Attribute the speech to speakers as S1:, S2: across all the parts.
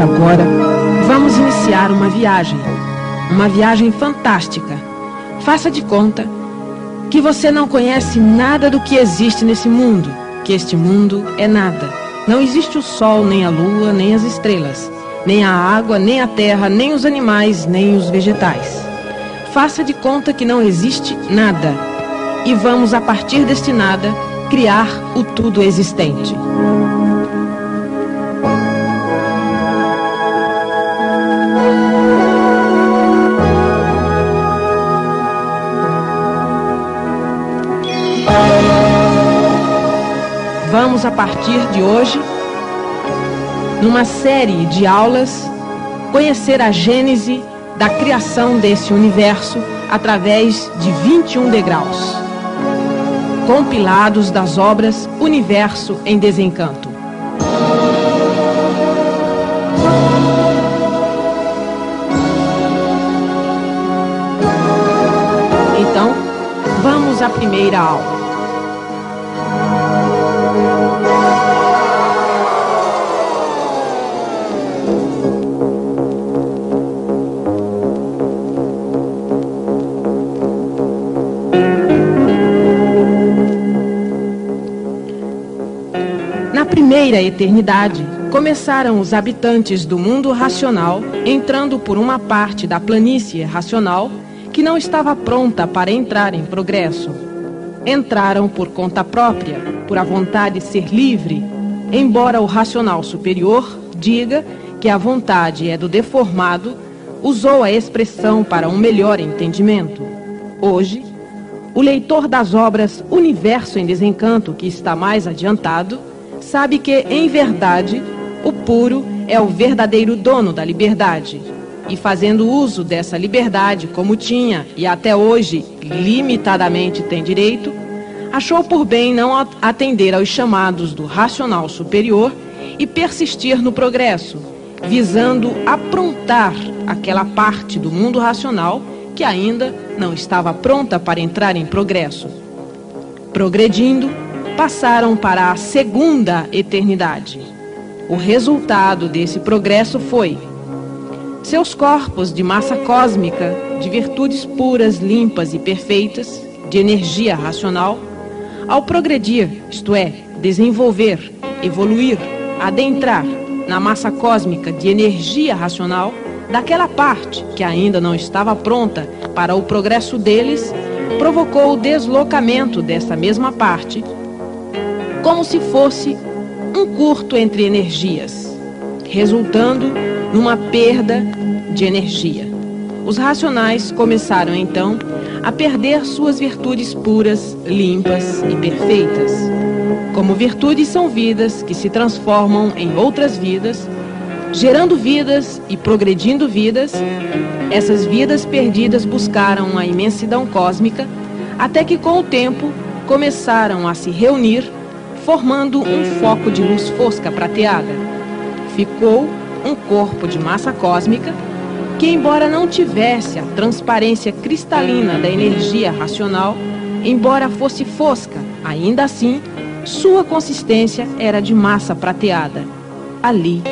S1: agora vamos iniciar uma viagem. Uma viagem fantástica. Faça de conta que você não conhece nada do que existe nesse mundo, que este mundo é nada. Não existe o sol, nem a lua, nem as estrelas, nem a água, nem a terra, nem os animais, nem os vegetais. Faça de conta que não existe nada. E vamos, a partir deste nada, criar o tudo existente. Vamos, a partir de hoje, numa série de aulas, conhecer a gênese da criação desse universo através de 21 degraus, compilados das obras Universo em Desencanto. Então, vamos à primeira aula. Primeira eternidade, começaram os habitantes do mundo racional entrando por uma parte da planície racional que não estava pronta para entrar em progresso. Entraram por conta própria, por a vontade de ser livre, embora o racional superior diga que a vontade é do deformado, usou a expressão para um melhor entendimento. Hoje, o leitor das obras Universo em Desencanto, que está mais adiantado, sabe que, em verdade, o puro é o verdadeiro dono da liberdade. E fazendo uso dessa liberdade, como tinha e até hoje limitadamente tem direito, achou por bem não atender aos chamados do racional superior e persistir no progresso, visando aprontar aquela parte do mundo racional que ainda não estava pronta para entrar em progresso. Progredindo, passaram para a segunda eternidade. O resultado desse progresso foi seus corpos de massa cósmica, de virtudes puras, limpas e perfeitas, de energia racional, ao progredir, isto é, desenvolver, evoluir, adentrar na massa cósmica de energia racional, daquela parte que ainda não estava pronta para o progresso deles, provocou o deslocamento dessa mesma parte como se fosse um curto entre energias, resultando numa perda de energia. Os racionais começaram então a perder suas virtudes puras, limpas e perfeitas. Como virtudes são vidas que se transformam em outras vidas, gerando vidas e progredindo vidas, essas vidas perdidas buscaram a imensidão cósmica, até que com o tempo começaram a se reunir formando um foco de luz fosca prateada. Ficou um corpo de massa cósmica que, embora não tivesse a transparência cristalina da energia racional, embora fosse fosca, ainda assim, sua consistência era de massa prateada. Ali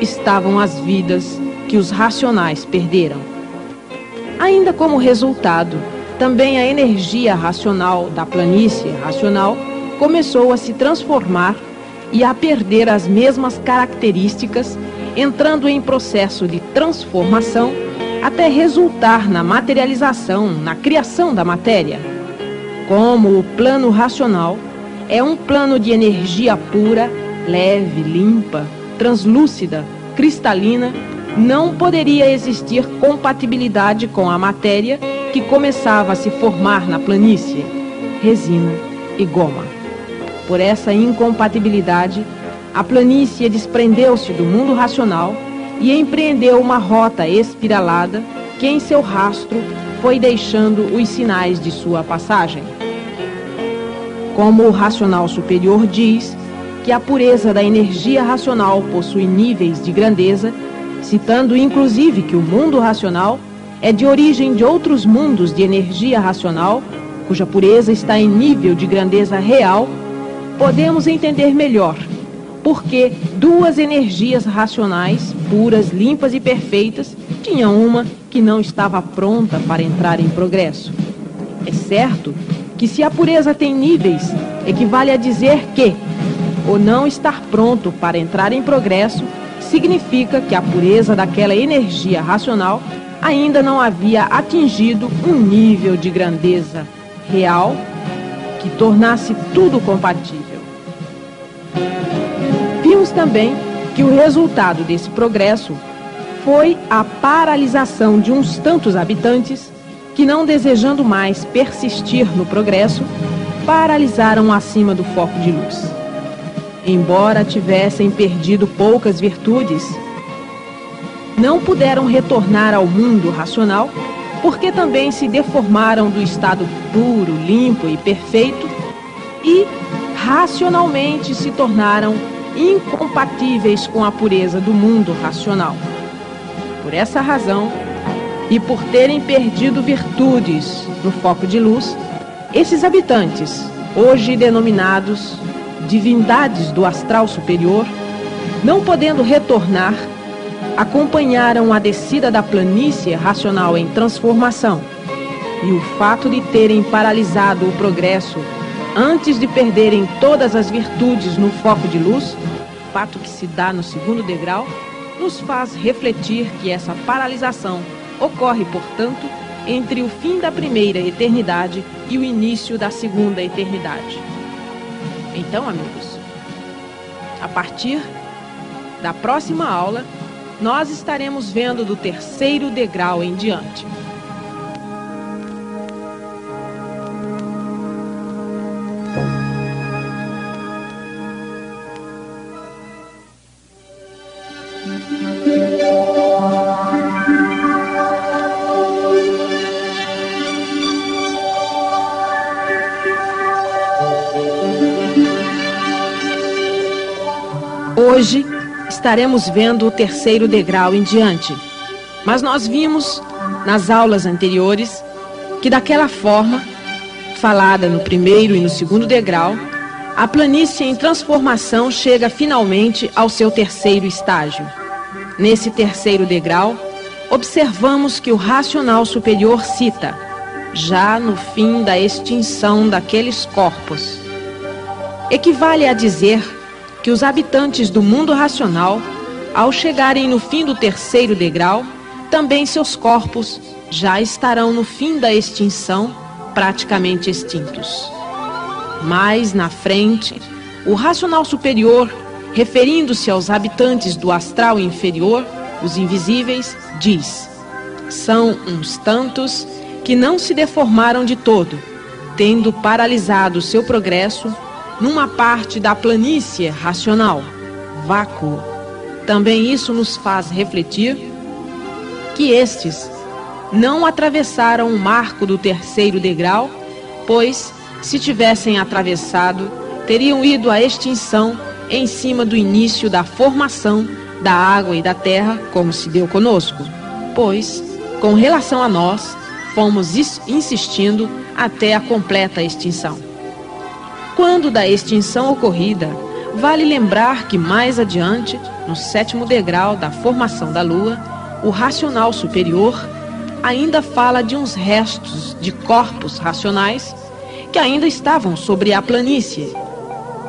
S1: estavam as vidas que os racionais perderam. Ainda como resultado, também a energia racional da planície racional começou a se transformar e a perder as mesmas características, entrando em processo de transformação até resultar na materialização, na criação da matéria. Como o plano racional é um plano de energia pura, leve, limpa, translúcida, cristalina, não poderia existir compatibilidade com a matéria que começava a se formar na planície, resina e goma. Por essa incompatibilidade, a planície desprendeu-se do mundo racional e empreendeu uma rota espiralada que em seu rastro foi deixando os sinais de sua passagem. Como o racional superior diz que a pureza da energia racional possui níveis de grandeza, citando inclusive que o mundo racional é de origem de outros mundos de energia racional, cuja pureza está em nível de grandeza real podemos entender melhor porque duas energias racionais, puras, limpas e perfeitas, tinha uma que não estava pronta para entrar em progresso. É certo que se a pureza tem níveis, equivale a dizer que o não estar pronto para entrar em progresso significa que a pureza daquela energia racional ainda não havia atingido um nível de grandeza real que tornasse tudo compatível. Vimos também que o resultado desse progresso foi a paralisação de uns tantos habitantes que, não desejando mais persistir no progresso, paralisaram acima do foco de luz. Embora tivessem perdido poucas virtudes, não puderam retornar ao mundo racional porque também se deformaram do estado puro, limpo e perfeito e racionalmente se tornaram incompatíveis com a pureza do mundo racional. Por essa razão, e por terem perdido virtudes no foco de luz, esses habitantes, hoje denominados divindades do astral superior, não podendo retornar, acompanharam a descida da planície racional em transformação. E o fato de terem paralisado o progresso antes de perderem todas as virtudes no foco de luz, fato que se dá no segundo degrau, nos faz refletir que essa paralisação ocorre, portanto, entre o fim da primeira eternidade e o início da segunda eternidade. Então, amigos, a partir da próxima aula, nós estaremos vendo do terceiro degrau em diante. Estaremos vendo o terceiro degrau em diante. Mas nós vimos nas aulas anteriores que daquela forma, falada no primeiro e no segundo degrau, a planície em transformação chega finalmente ao seu terceiro estágio. Nesse terceiro degrau, observamos que o racional superior cita, já no fim da extinção daqueles corpos, equivale a dizer que os habitantes do mundo racional, ao chegarem no fim do terceiro degrau, também seus corpos já estarão no fim da extinção, praticamente extintos. Mais na frente, o racional superior, referindo-se aos habitantes do astral inferior, os invisíveis, diz: são uns tantos que não se deformaram de todo, tendo paralisado seu progresso numa parte da planície racional, vácuo. Também isso nos faz refletir que estes não atravessaram o marco do terceiro degrau, pois, se tivessem atravessado, teriam ido à extinção em cima do início da formação da água e da terra, como se deu conosco. Pois, com relação a nós, fomos insistindo até a completa extinção. Quando da extinção ocorrida, vale lembrar que mais adiante, no sétimo degrau da formação da Lua, o racional superior ainda fala de uns restos de corpos racionais que ainda estavam sobre a planície.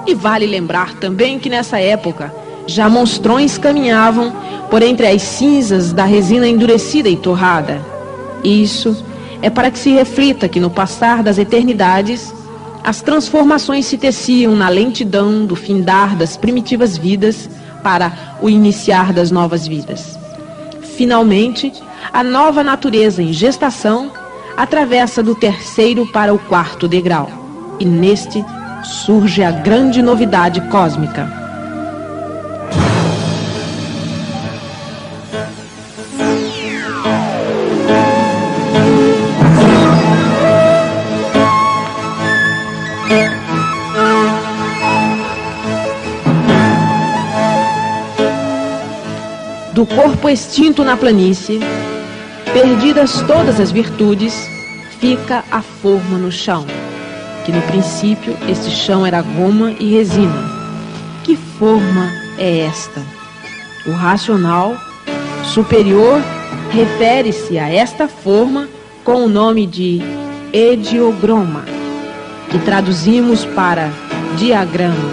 S1: E vale lembrar também que nessa época já monstrões caminhavam por entre as cinzas da resina endurecida e torrada. Isso é para que se reflita que no passar das eternidades as transformações se teciam na lentidão do findar das primitivas vidas para o iniciar das novas vidas. Finalmente, a nova natureza em gestação atravessa do terceiro para o quarto degrau. E neste surge a grande novidade cósmica. Do corpo extinto na planície, perdidas todas as virtudes, fica a forma no chão, que no princípio esse chão era goma e resina. Que forma é esta? O racional superior refere-se a esta forma com o nome de ediograma, que traduzimos para diagrama,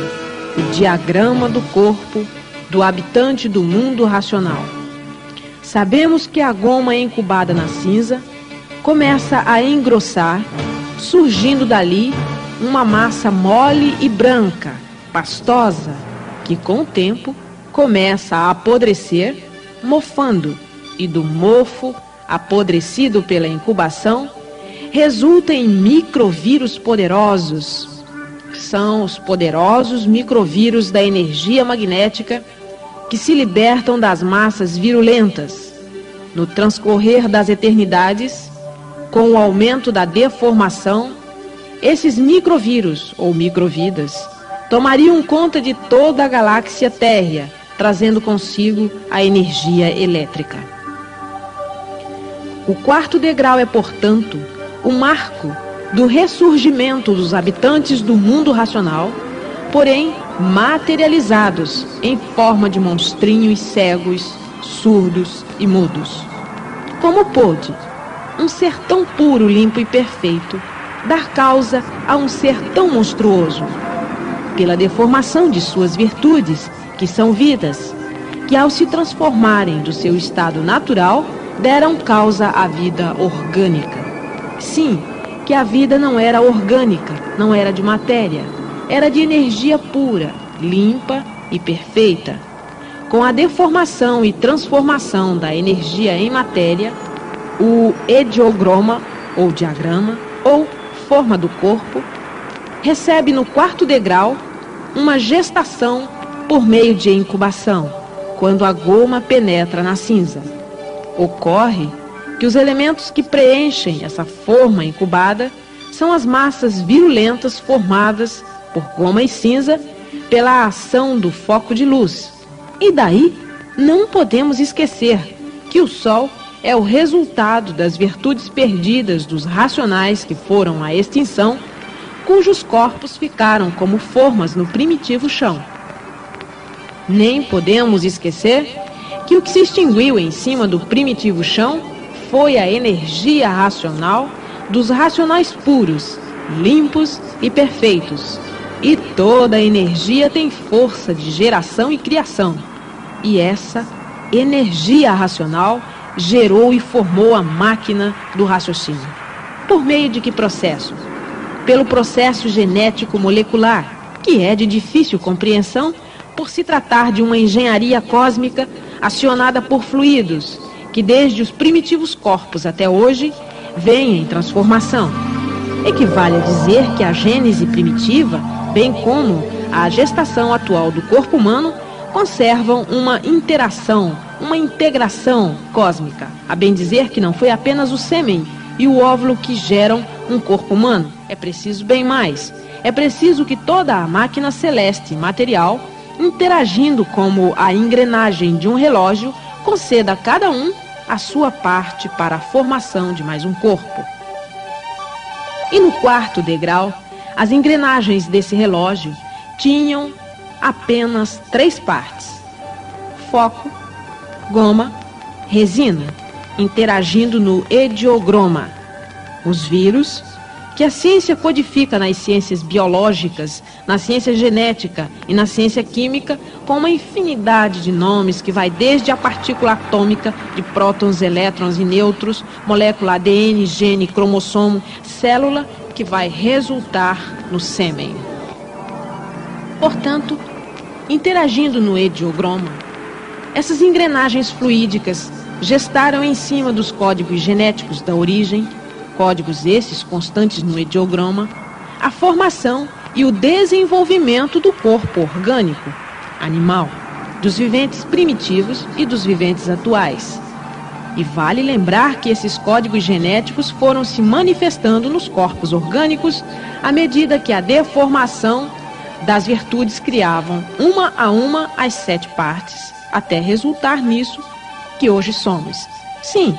S1: o diagrama do corpo do habitante do mundo racional. Sabemos que a goma incubada na cinza começa a engrossar, surgindo dali uma massa mole e branca, pastosa, que com o tempo começa a apodrecer, mofando, e do mofo, apodrecido pela incubação, resulta em microvírus poderosos. São os poderosos microvírus da energia magnética que se libertam das massas virulentas. No transcorrer das eternidades, com o aumento da deformação, esses microvírus ou microvidas tomariam conta de toda a galáxia térrea, trazendo consigo a energia elétrica. O quarto degrau é, portanto, o marco do ressurgimento dos habitantes do mundo racional, porém materializados em forma de monstrinhos cegos, surdos e mudos. Como pôde um ser tão puro, limpo e perfeito dar causa a um ser tão monstruoso? Pela deformação de suas virtudes, que são vidas, que ao se transformarem do seu estado natural, deram causa à vida orgânica. Sim, que a vida não era orgânica, não era de matéria, era de energia pura, limpa e perfeita. Com a deformação e transformação da energia em matéria, o ediograma, ou diagrama, ou forma do corpo, recebe no quarto degrau uma gestação por meio de incubação, quando a goma penetra na cinza. Ocorre que os elementos que preenchem essa forma incubada são as massas virulentas formadas por goma e cinza pela ação do foco de luz. E daí não podemos esquecer que o Sol é o resultado das virtudes perdidas dos racionais que foram à extinção, cujos corpos ficaram como formas no primitivo chão. Nem podemos esquecer que o que se extinguiu em cima do primitivo chão foi a energia racional dos racionais puros, limpos e perfeitos. E toda energia tem força de geração e criação. E essa energia racional gerou e formou a máquina do raciocínio. Por meio de que processo? Pelo processo genético molecular, que é de difícil compreensão por se tratar de uma engenharia cósmica acionada por fluidos, que desde os primitivos corpos até hoje vem em transformação. Equivale a dizer que a gênese primitiva, bem como a gestação atual do corpo humano, conservam uma interação uma integração cósmica. A bem dizer que não foi apenas o sêmen e o óvulo que geram um corpo humano. É preciso bem mais. É preciso que toda a máquina celeste material, interagindo como a engrenagem de um relógio, conceda a cada um a sua parte para a formação de mais um corpo. E no quarto degrau, as engrenagens desse relógio tinham apenas três partes: foco, goma, resina, interagindo no ediogroma. Os vírus, que a ciência codifica nas ciências biológicas, na ciência genética e na ciência química, com uma infinidade de nomes que vai desde a partícula atômica de prótons, elétrons e nêutrons, molécula ADN, gene, cromossomo, célula, que vai resultar no sêmen. Portanto, interagindo no ediogroma, essas engrenagens fluídicas gestaram em cima dos códigos genéticos da origem, códigos esses constantes no ideograma, a formação e o desenvolvimento do corpo orgânico, animal, dos viventes primitivos e dos viventes atuais. E vale lembrar que esses códigos genéticos foram se manifestando nos corpos orgânicos à medida que a deformação das virtudes criavam uma a uma as sete partes até resultar nisso que hoje somos. Sim,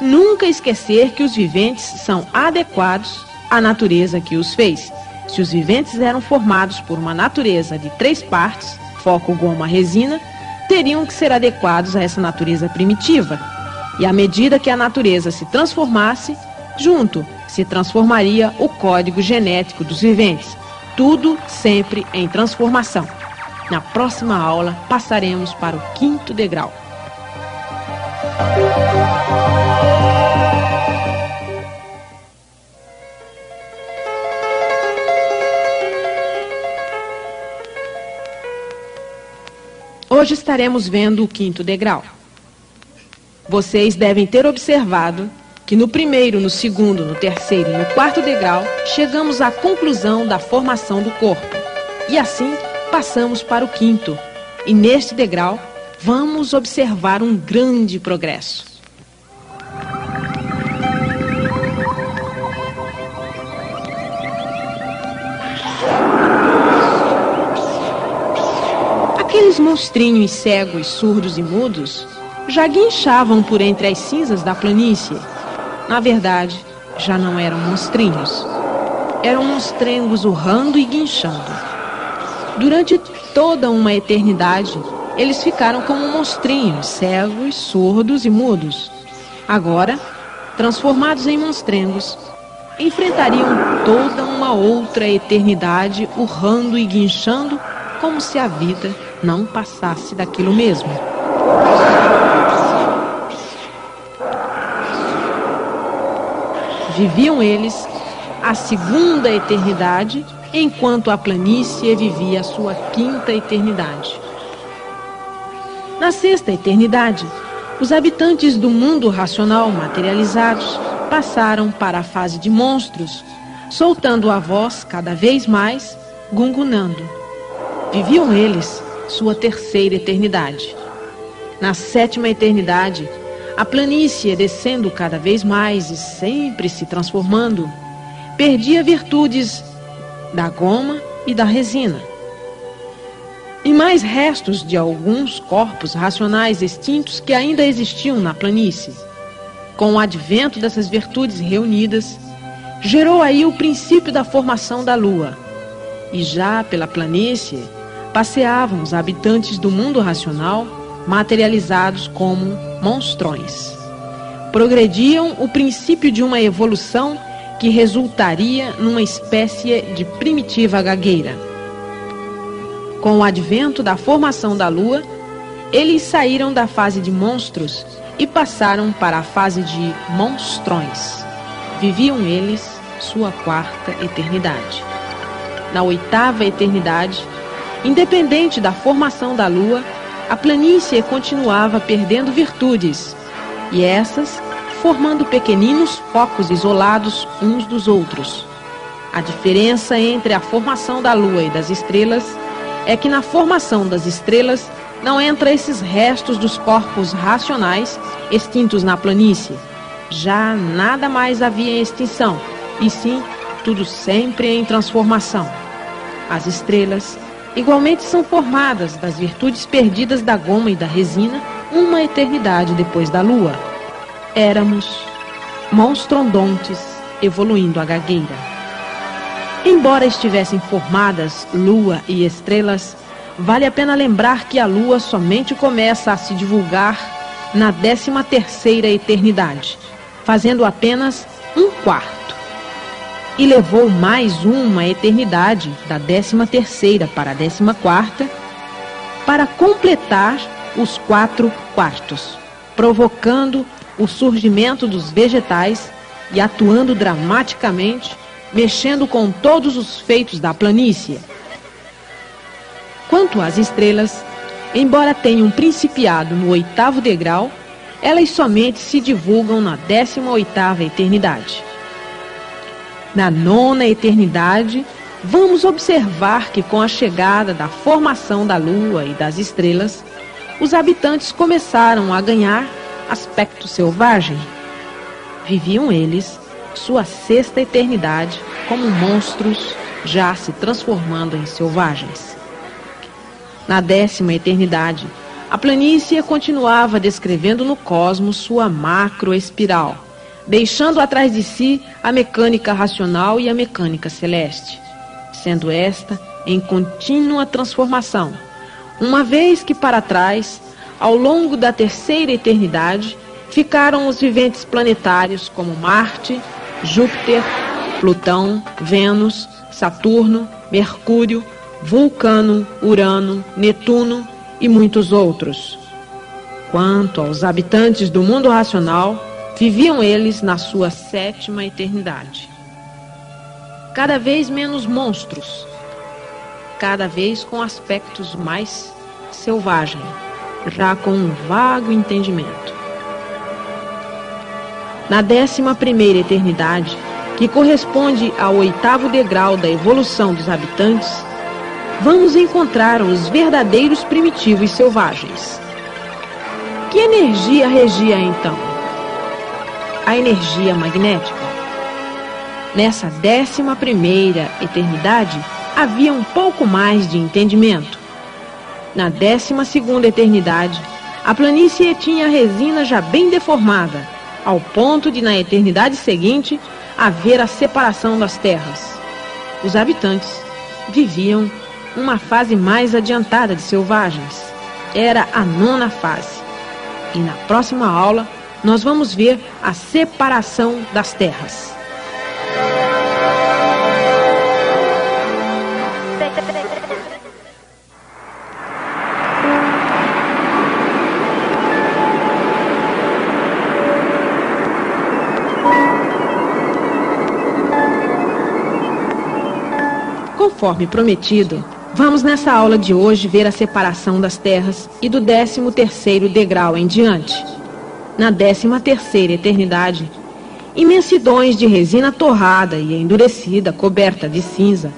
S1: nunca esquecer que os viventes são adequados à natureza que os fez. Se os viventes eram formados por uma natureza de três partes, foco goma resina, teriam que ser adequados a essa natureza primitiva. E à medida que a natureza se transformasse, junto se transformaria o código genético dos viventes. Tudo sempre em transformação. Na próxima aula, passaremos para o quinto degrau. Hoje estaremos vendo o quinto degrau. Vocês devem ter observado que no primeiro, no segundo, no terceiro e no quarto degrau chegamos à conclusão da formação do corpo. E assim passamos para o quinto. E neste degrau vamos observar um grande progresso. Aqueles monstrinhos cegos, surdos e mudos já guinchavam por entre as cinzas da planície. Na verdade, já não eram monstrinhos. Eram monstrengos urrando e guinchando. Durante toda uma eternidade, eles ficaram como monstrinhos, cegos, surdos e mudos. Agora, transformados em monstrengos, enfrentariam toda uma outra eternidade, urrando e guinchando como se a vida não passasse daquilo mesmo. Viviam eles a segunda eternidade, enquanto a planície vivia a sua quinta eternidade. Na sexta eternidade, os habitantes do mundo racional materializados passaram para a fase de monstros, soltando a voz cada vez mais, gungunando. Viviam eles sua terceira eternidade. Na sétima eternidade, a planície descendo cada vez mais e sempre se transformando, perdia virtudes da goma e da resina e mais restos de alguns corpos racionais extintos que ainda existiam na planície. Com o advento dessas virtudes reunidas, gerou aí o princípio da formação da lua. E já pela planície passeavam os habitantes do mundo racional, materializados como monstrões. Progrediam o princípio de uma evolução que resultaria numa espécie de primitiva gagueira com o advento da formação da Lua, eles saíram da fase de monstros e passaram para a fase de monstrões. Viviam eles sua quarta eternidade. Na oitava eternidade, independente da formação da Lua, a planície continuava perdendo virtudes, e essas formando pequeninos focos isolados uns dos outros. A diferença entre a formação da Lua e das estrelas é que na formação das estrelas não entra esses restos dos corpos racionais extintos na planície. Já nada mais havia em extinção, e sim tudo sempre em transformação. As estrelas igualmente são formadas das virtudes perdidas da goma e da resina uma eternidade depois da lua. Éramos monstrondontes evoluindo a gagueira. Embora estivessem formadas lua e estrelas, vale a pena lembrar que a lua somente começa a se divulgar na 13 terceira eternidade, fazendo apenas um quarto. E levou mais uma eternidade, da 13 terceira para a 14 quarta, para completar os quatro quartos, provocando o surgimento dos vegetais e atuando dramaticamente mexendo com todos os feitos da planície. Quanto às estrelas, embora tenham principiado no oitavo degrau, elas somente se divulgam na décima oitava eternidade. Na nona eternidade, vamos observar que com a chegada da formação da Lua e das estrelas, os habitantes começaram a ganhar aspecto selvagem. Viviam eles sua sexta eternidade como monstros já se transformando em selvagens. Na décima eternidade, a planície continuava descrevendo no cosmos sua macroespiral, deixando atrás de si a mecânica racional e a mecânica celeste, sendo esta em contínua transformação, Uma vez que para trás, ao longo da terceira eternidade, ficaram os viventes planetários como Marte, Júpiter, Plutão, Vênus, Saturno, Mercúrio, Vulcano, Urano, Netuno e muitos outros. Quanto aos habitantes do mundo racional, viviam eles na sua sétima eternidade. Cada vez menos monstros, cada vez com aspectos mais selvagem, já com um vago entendimento. Na décima primeira eternidade, que corresponde ao oitavo degrau da evolução dos habitantes, vamos encontrar os verdadeiros primitivos selvagens. Que energia regia então? A energia magnética. Nessa décima primeira eternidade, havia um pouco mais de entendimento. Na décima segunda eternidade, a planície tinha a resina já bem deformada ao ponto de, na eternidade seguinte, haver a separação das terras. Os habitantes viviam uma fase mais adiantada de selvagens. Era a nona fase. E na próxima aula, nós vamos ver a separação das terras. Conforme prometido, vamos nessa aula de hoje ver a separação das terras e do 13 terceiro degrau em diante. Na 13 terceira eternidade, imensidões de resina torrada e endurecida, coberta de cinza,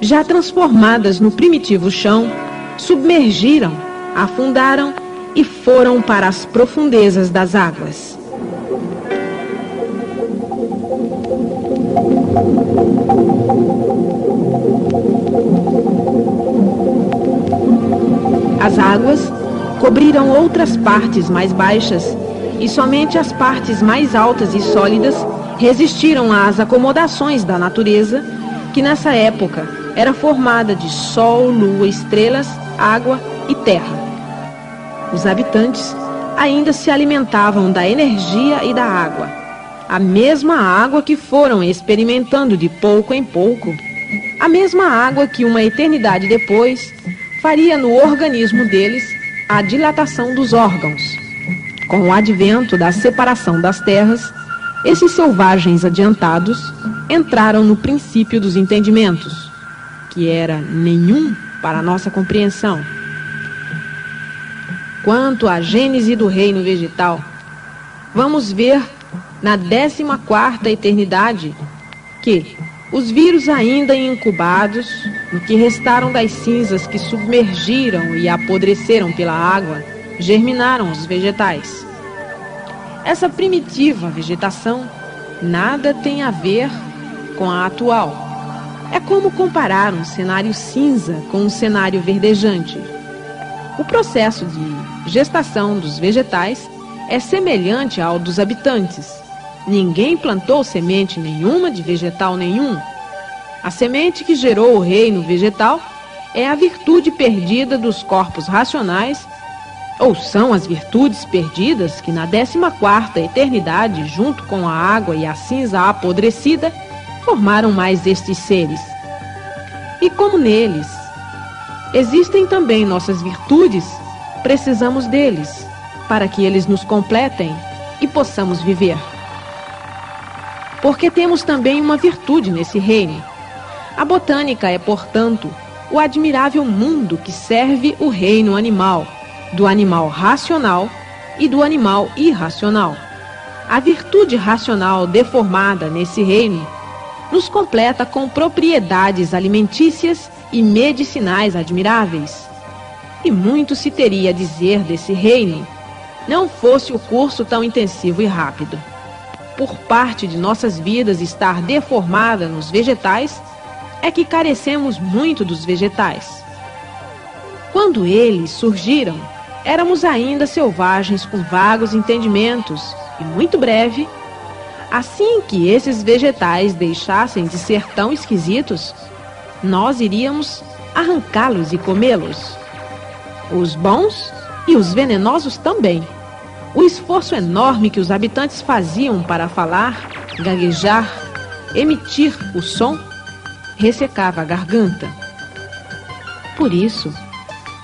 S1: já transformadas no primitivo chão, submergiram, afundaram e foram para as profundezas das águas. As águas cobriram outras partes mais baixas e somente as partes mais altas e sólidas resistiram às acomodações da natureza, que nessa época era formada de sol, lua, estrelas, água e terra. Os habitantes ainda se alimentavam da energia e da água, a mesma água que foram experimentando de pouco em pouco, a mesma água que uma eternidade depois faria no organismo deles a dilatação dos órgãos. Com o advento da separação das terras, esses selvagens adiantados entraram no princípio dos entendimentos, que era nenhum para nossa compreensão. Quanto à gênese do reino vegetal, vamos ver na 14 quarta eternidade que os vírus ainda incubados, no que restaram das cinzas que submergiram e apodreceram pela água, germinaram os vegetais. Essa primitiva vegetação nada tem a ver com a atual. É como comparar um cenário cinza com um cenário verdejante. O processo de gestação dos vegetais é semelhante ao dos habitantes Ninguém plantou semente nenhuma de vegetal nenhum. A semente que gerou o reino vegetal é a virtude perdida dos corpos racionais, ou são as virtudes perdidas que na 14ª eternidade, junto com a água e a cinza apodrecida, formaram mais estes seres. E como neles existem também nossas virtudes, precisamos deles para que eles nos completem e possamos viver porque temos também uma virtude nesse reino. A botânica é, portanto, o admirável mundo que serve o reino animal, do animal racional e do animal irracional. A virtude racional deformada nesse reino nos completa com propriedades alimentícias e medicinais admiráveis. E muito se teria a dizer desse reino, não fosse o curso tão intensivo e rápido por parte de nossas vidas estar deformada nos vegetais, é que carecemos muito dos vegetais. Quando eles surgiram, éramos ainda selvagens com vagos entendimentos e muito breve, assim que esses vegetais deixassem de ser tão esquisitos, nós iríamos arrancá-los e comê-los. os bons e os venenosos também. O esforço enorme que os habitantes faziam para falar, gaguejar, emitir o som, ressecava a garganta. Por isso,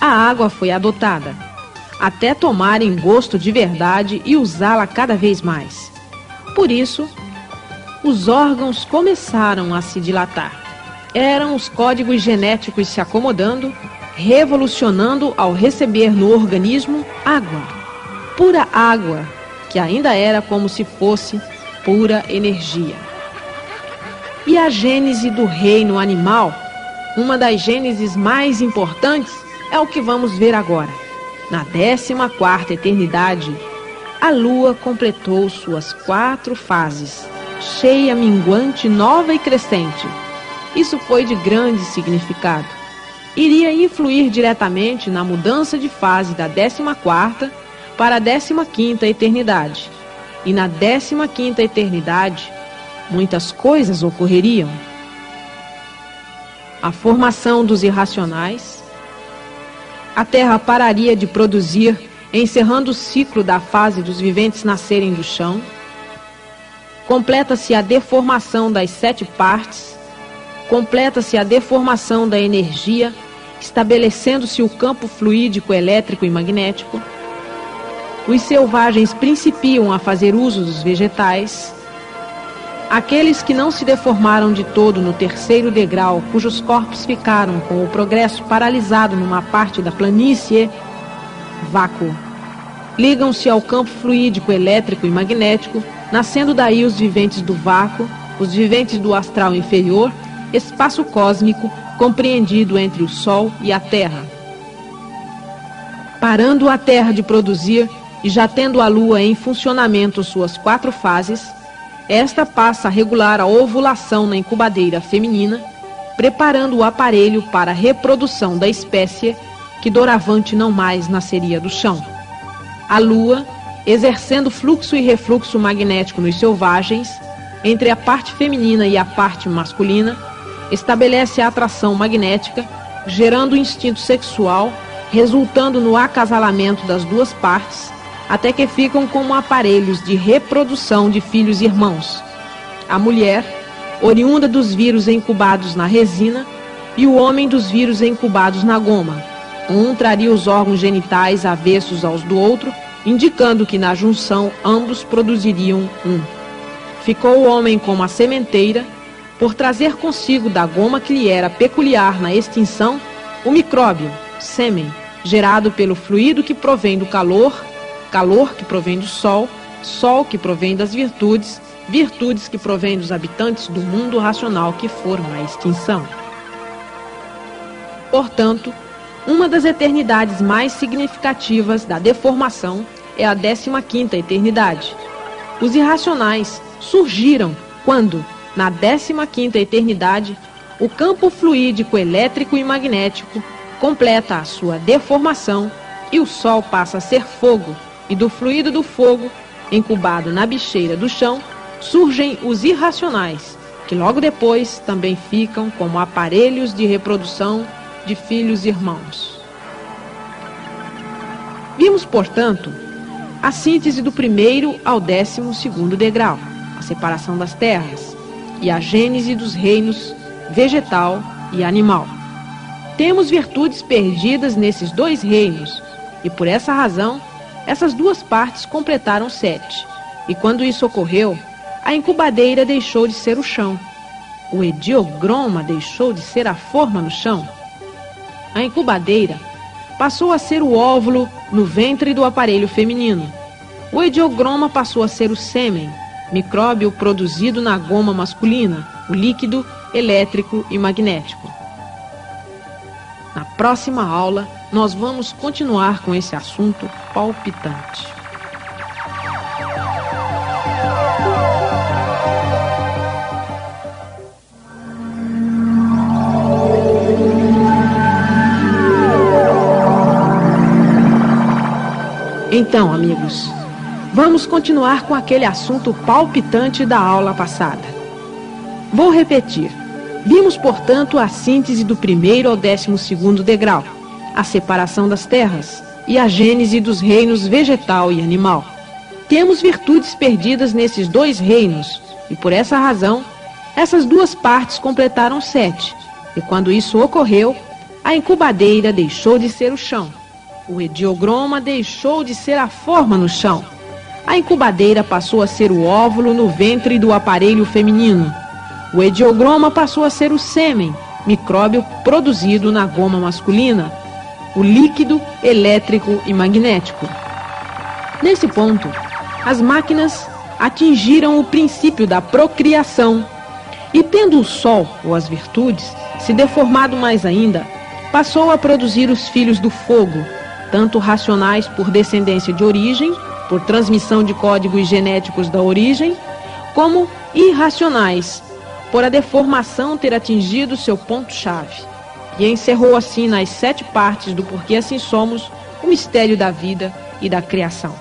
S1: a água foi adotada, até tomarem gosto de verdade e usá-la cada vez mais. Por isso, os órgãos começaram a se dilatar. Eram os códigos genéticos se acomodando, revolucionando ao receber no organismo água, pura água, que ainda era como se fosse pura energia. E a gênese do reino animal, uma das gêneses mais importantes, é o que vamos ver agora. Na 14 quarta eternidade, a lua completou suas quatro fases, cheia, minguante, nova e crescente. Isso foi de grande significado. Iria influir diretamente na mudança de fase da 14 quarta para a 15 quinta eternidade. E na 15 quinta eternidade, muitas coisas ocorreriam. A formação dos irracionais, a Terra pararia de produzir, encerrando o ciclo da fase dos viventes nascerem do chão. Completa-se a deformação das sete partes, completa-se a deformação da energia, estabelecendo-se o campo fluídico elétrico e magnético. Os selvagens principiam a fazer uso dos vegetais. Aqueles que não se deformaram de todo no terceiro degrau, cujos corpos ficaram com o progresso paralisado numa parte da planície, vácuo. Ligam-se ao campo fluídico elétrico e magnético, nascendo daí os viventes do vácuo, os viventes do astral inferior, espaço cósmico compreendido entre o Sol e a Terra. Parando a Terra de produzir e já tendo a Lua em funcionamento suas quatro fases, esta passa a regular a ovulação na incubadeira feminina, preparando o aparelho para a reprodução da espécie que doravante não mais nasceria do chão. A Lua, exercendo fluxo e refluxo magnético nos selvagens, entre a parte feminina e a parte masculina, estabelece a atração magnética, gerando o instinto sexual, resultando no acasalamento das duas partes até que ficam como aparelhos de reprodução de filhos irmãos. A mulher, oriunda dos vírus incubados na resina, e o homem dos vírus incubados na goma. Um traria os órgãos genitais avessos aos do outro, indicando que na junção ambos produziriam um. Ficou o homem como a sementeira, por trazer consigo da goma que lhe era peculiar na extinção o micróbio, sêmen, gerado pelo fluido que provém do calor calor que provém do sol, sol que provém das virtudes, virtudes que provém dos habitantes do mundo racional que foram à extinção. Portanto, uma das eternidades mais significativas da deformação é a 15ª eternidade. Os irracionais surgiram quando, na 15ª eternidade, o campo fluídico elétrico e magnético completa a sua deformação e o Sol passa a ser fogo e do fluido do fogo, incubado na bicheira do chão, surgem os irracionais, que logo depois também ficam como aparelhos de reprodução de filhos irmãos. Vimos, portanto, a síntese do primeiro ao décimo segundo degrau, a separação das terras, e a gênese dos reinos vegetal e animal. Temos virtudes perdidas nesses dois reinos, e por essa razão essas duas partes completaram sete. E quando isso ocorreu, a incubadeira deixou de ser o chão. O ediogroma deixou de ser a forma no chão. A incubadeira passou a ser o óvulo no ventre do aparelho feminino. O ediogroma passou a ser o sêmen, micróbio produzido na goma masculina, o líquido elétrico e magnético. Na próxima aula, nós vamos continuar com esse assunto palpitante. Então, amigos, vamos continuar com aquele assunto palpitante da aula passada. Vou repetir. Vimos, portanto, a síntese do primeiro ao décimo segundo degrau a separação das terras e a gênese dos reinos vegetal e animal. Temos virtudes perdidas nesses dois reinos, e por essa razão, essas duas partes completaram sete. E quando isso ocorreu, a incubadeira deixou de ser o chão. O ediogroma deixou de ser a forma no chão. A incubadeira passou a ser o óvulo no ventre do aparelho feminino. O ediogroma passou a ser o sêmen, micróbio produzido na goma masculina, o líquido elétrico e magnético. Nesse ponto, as máquinas atingiram o princípio da procriação e, tendo o Sol ou as virtudes se deformado mais ainda, passou a produzir os filhos do fogo, tanto racionais por descendência de origem, por transmissão de códigos genéticos da origem, como irracionais, por a deformação ter atingido seu ponto-chave. E encerrou assim nas sete partes do porquê assim somos o mistério da vida e da criação.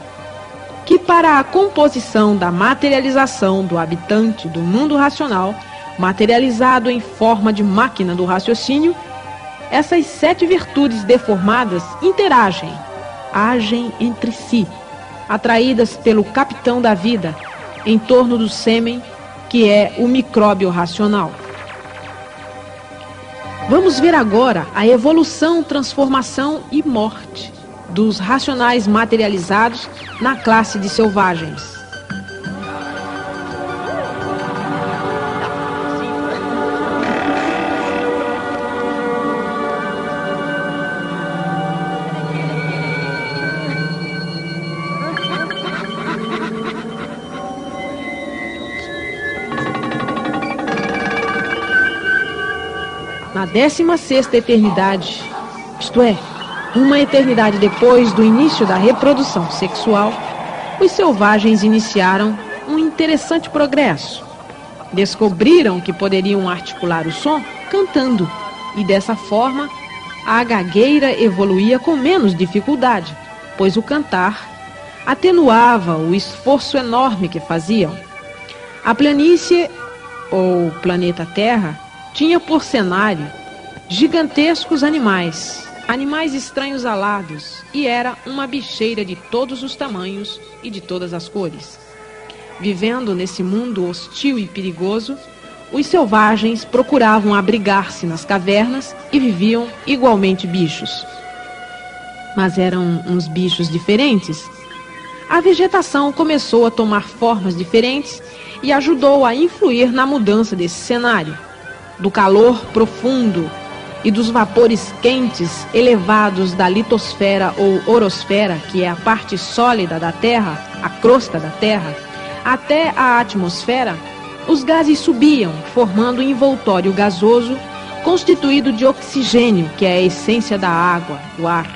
S1: Que para a composição da materialização do habitante do mundo racional, materializado em forma de máquina do raciocínio, essas sete virtudes deformadas interagem, agem entre si, atraídas pelo capitão da vida, em torno do sêmen, que é o micróbio racional. Vamos ver agora a evolução, transformação e morte dos racionais materializados na classe de selvagens. Na 16 eternidade, isto é, uma eternidade depois do início da reprodução sexual, os selvagens iniciaram um interessante progresso. Descobriram que poderiam articular o som cantando, e dessa forma a gagueira evoluía com menos dificuldade, pois o cantar atenuava o esforço enorme que faziam. A planície, ou planeta Terra, tinha por cenário gigantescos animais, animais estranhos alados, e era uma bicheira de todos os tamanhos e de todas as cores. Vivendo nesse mundo hostil e perigoso, os selvagens procuravam abrigar-se nas cavernas e viviam igualmente bichos. Mas eram uns bichos diferentes. A vegetação começou a tomar formas diferentes e ajudou a influir na mudança desse cenário do calor profundo e dos vapores quentes elevados da litosfera ou orosfera, que é a parte sólida da Terra, a crosta da Terra, até a atmosfera, os gases subiam, formando um envoltório gasoso constituído de oxigênio, que é a essência da água, o ar,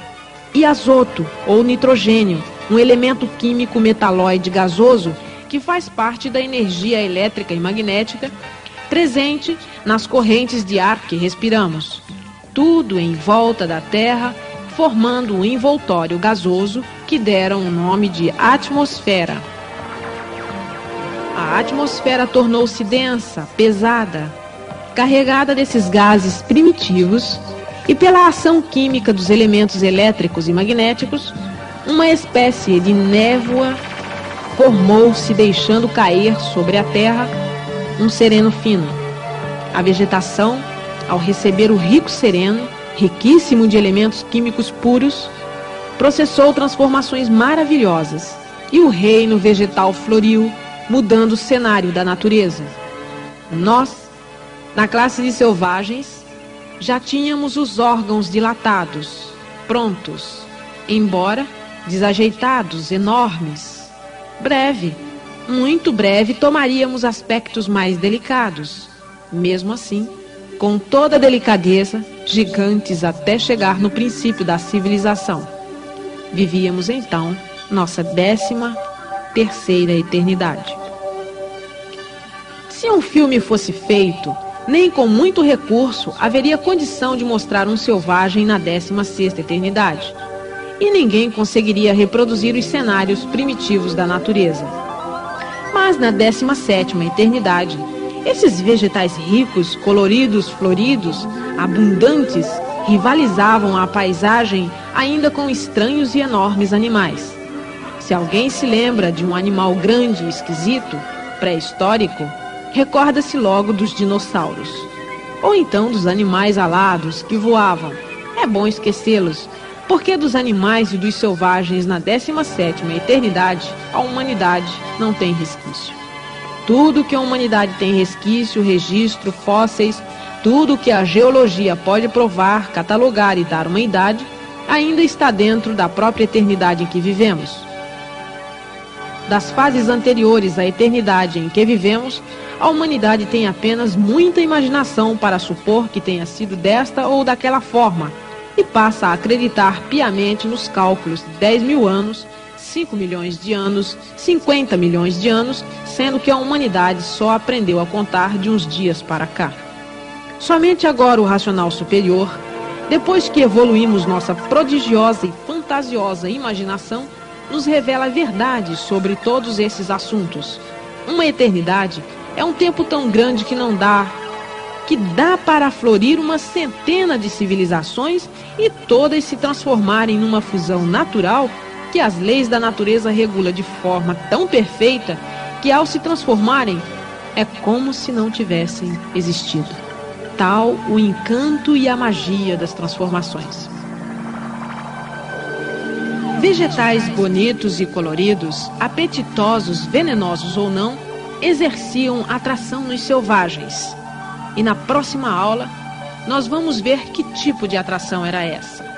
S1: e azoto ou nitrogênio, um elemento químico metalóide gasoso que faz parte da energia elétrica e magnética presente nas correntes de ar que respiramos. Tudo em volta da Terra, formando um envoltório gasoso que deram o nome de atmosfera. A atmosfera tornou-se densa, pesada, carregada desses gases primitivos e pela ação química dos elementos elétricos e magnéticos, uma espécie de névoa formou-se deixando cair sobre a Terra um sereno fino. A vegetação, ao receber o rico sereno, riquíssimo de elementos químicos puros, processou transformações maravilhosas e o reino vegetal floriu, mudando o cenário da natureza. Nós, na classe de selvagens, já tínhamos os órgãos dilatados, prontos, embora desajeitados, enormes. Breve, muito breve tomaríamos aspectos mais delicados. Mesmo assim, com toda delicadeza, gigantes até chegar no princípio da civilização. Vivíamos então nossa décima terceira eternidade. Se um filme fosse feito, nem com muito recurso haveria condição de mostrar um selvagem na décima sexta eternidade. E ninguém conseguiria reproduzir os cenários primitivos da natureza. Mas na 17 eternidade, esses vegetais ricos, coloridos, floridos, abundantes, rivalizavam a paisagem ainda com estranhos e enormes animais. Se alguém se lembra de um animal grande e esquisito, pré-histórico, recorda-se logo dos dinossauros. Ou então dos animais alados que voavam. É bom esquecê-los, porque dos animais e dos selvagens na 17ª eternidade, a humanidade não tem resquício. Tudo que a humanidade tem resquício, registro, fósseis, tudo que a geologia pode provar, catalogar e dar uma idade, ainda está dentro da própria eternidade em que vivemos. Das fases anteriores à eternidade em que vivemos, a humanidade tem apenas muita imaginação para supor que tenha sido desta ou daquela forma e passa a acreditar piamente nos cálculos de 10 mil anos, 5 milhões de anos, 50 milhões de anos, sendo que a humanidade só aprendeu a contar de uns dias para cá. Somente agora o racional superior, depois que evoluímos nossa prodigiosa e fantasiosa imaginação, nos revela verdades sobre todos esses assuntos. Uma eternidade é um tempo tão grande que não dá que dá para florir uma centena de civilizações e todas se transformarem numa fusão natural que as leis da natureza regula de forma tão perfeita que ao se transformarem é como se não tivessem existido. Tal o encanto e a magia das transformações. Vegetais bonitos e coloridos, apetitosos, venenosos ou não, exerciam atração nos selvagens. E na próxima aula, nós vamos ver que tipo de atração era essa.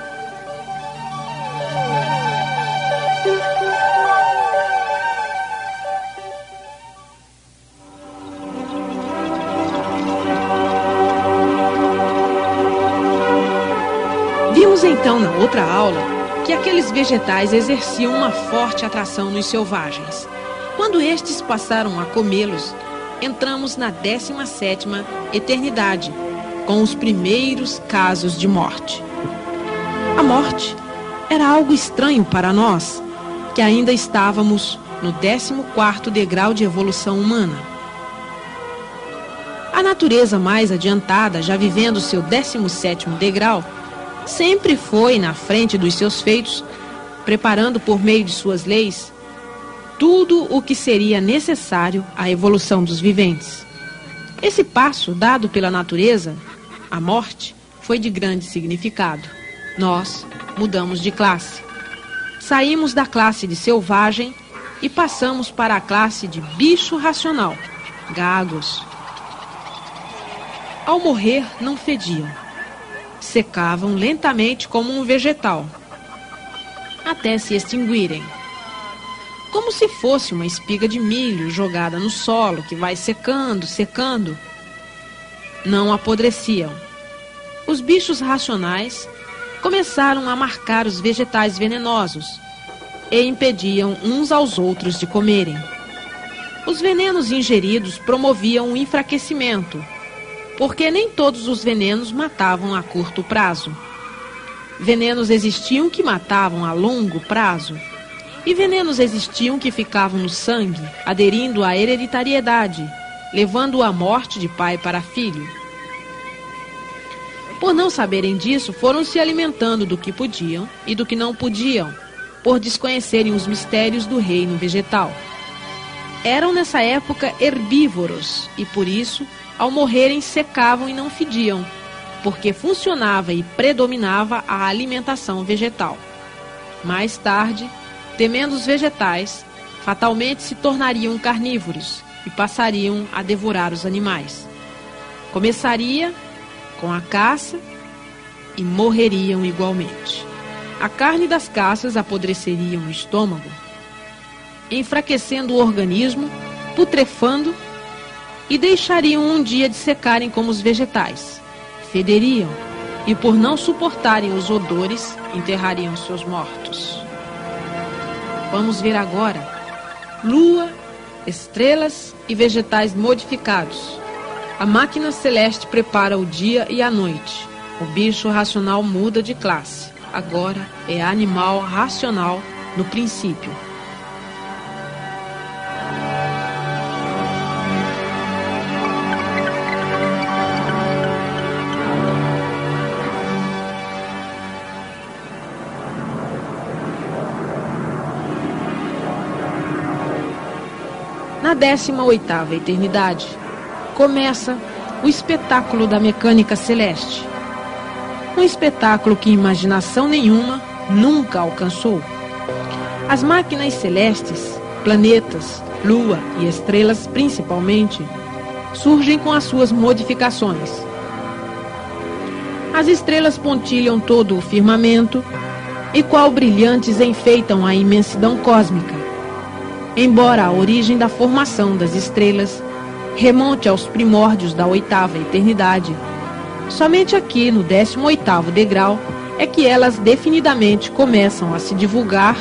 S1: Na outra aula que aqueles vegetais exerciam uma forte atração nos selvagens. Quando estes passaram a comê-los, entramos na 17ª eternidade, com os primeiros casos de morte. A morte era algo estranho para nós, que ainda estávamos no 14º degrau de evolução humana. A natureza mais adiantada, já vivendo seu 17º degrau, sempre foi na frente dos seus feitos, preparando por meio de suas leis tudo o que seria necessário à evolução dos viventes. Esse passo dado pela natureza, a morte, foi de grande significado. Nós mudamos de classe. Saímos da classe de selvagem e passamos para a classe de bicho racional, gagos. Ao morrer, não fediam secavam lentamente como um vegetal, até se extinguirem. Como se fosse uma espiga de milho jogada no solo que vai secando, secando. Não apodreciam. Os bichos racionais começaram a marcar os vegetais venenosos e impediam uns aos outros de comerem. Os venenos ingeridos promoviam o enfraquecimento porque nem todos os venenos matavam a curto prazo. Venenos existiam que matavam a longo prazo, e venenos existiam que ficavam no sangue, aderindo à hereditariedade, levando à morte de pai para filho. Por não saberem disso, foram se alimentando do que podiam e do que não podiam, por desconhecerem os mistérios do reino vegetal. Eram nessa época herbívoros e por isso ao morrerem secavam e não fediam, porque funcionava e predominava a alimentação vegetal. Mais tarde, temendo os vegetais, fatalmente se tornariam carnívoros e passariam a devorar os animais. Começaria com a caça e morreriam igualmente. A carne das caças apodreceria o estômago, enfraquecendo o organismo, putrefando e deixariam um dia de secarem como os vegetais. Federiam e, por não suportarem os odores, enterrariam seus mortos. Vamos ver agora lua, estrelas e vegetais modificados. A máquina celeste prepara o dia e a noite. O bicho racional muda de classe. Agora é animal racional no princípio. Na 18ª eternidade, começa o espetáculo da mecânica celeste. Um espetáculo que imaginação nenhuma nunca alcançou. As máquinas celestes, planetas, lua e estrelas principalmente, surgem com as suas modificações. As estrelas pontilham todo o firmamento e qual brilhantes enfeitam a imensidão cósmica. Embora a origem da formação das estrelas remonte aos primórdios da oitava eternidade, somente aqui no 18º degrau é que elas definidamente começam a se divulgar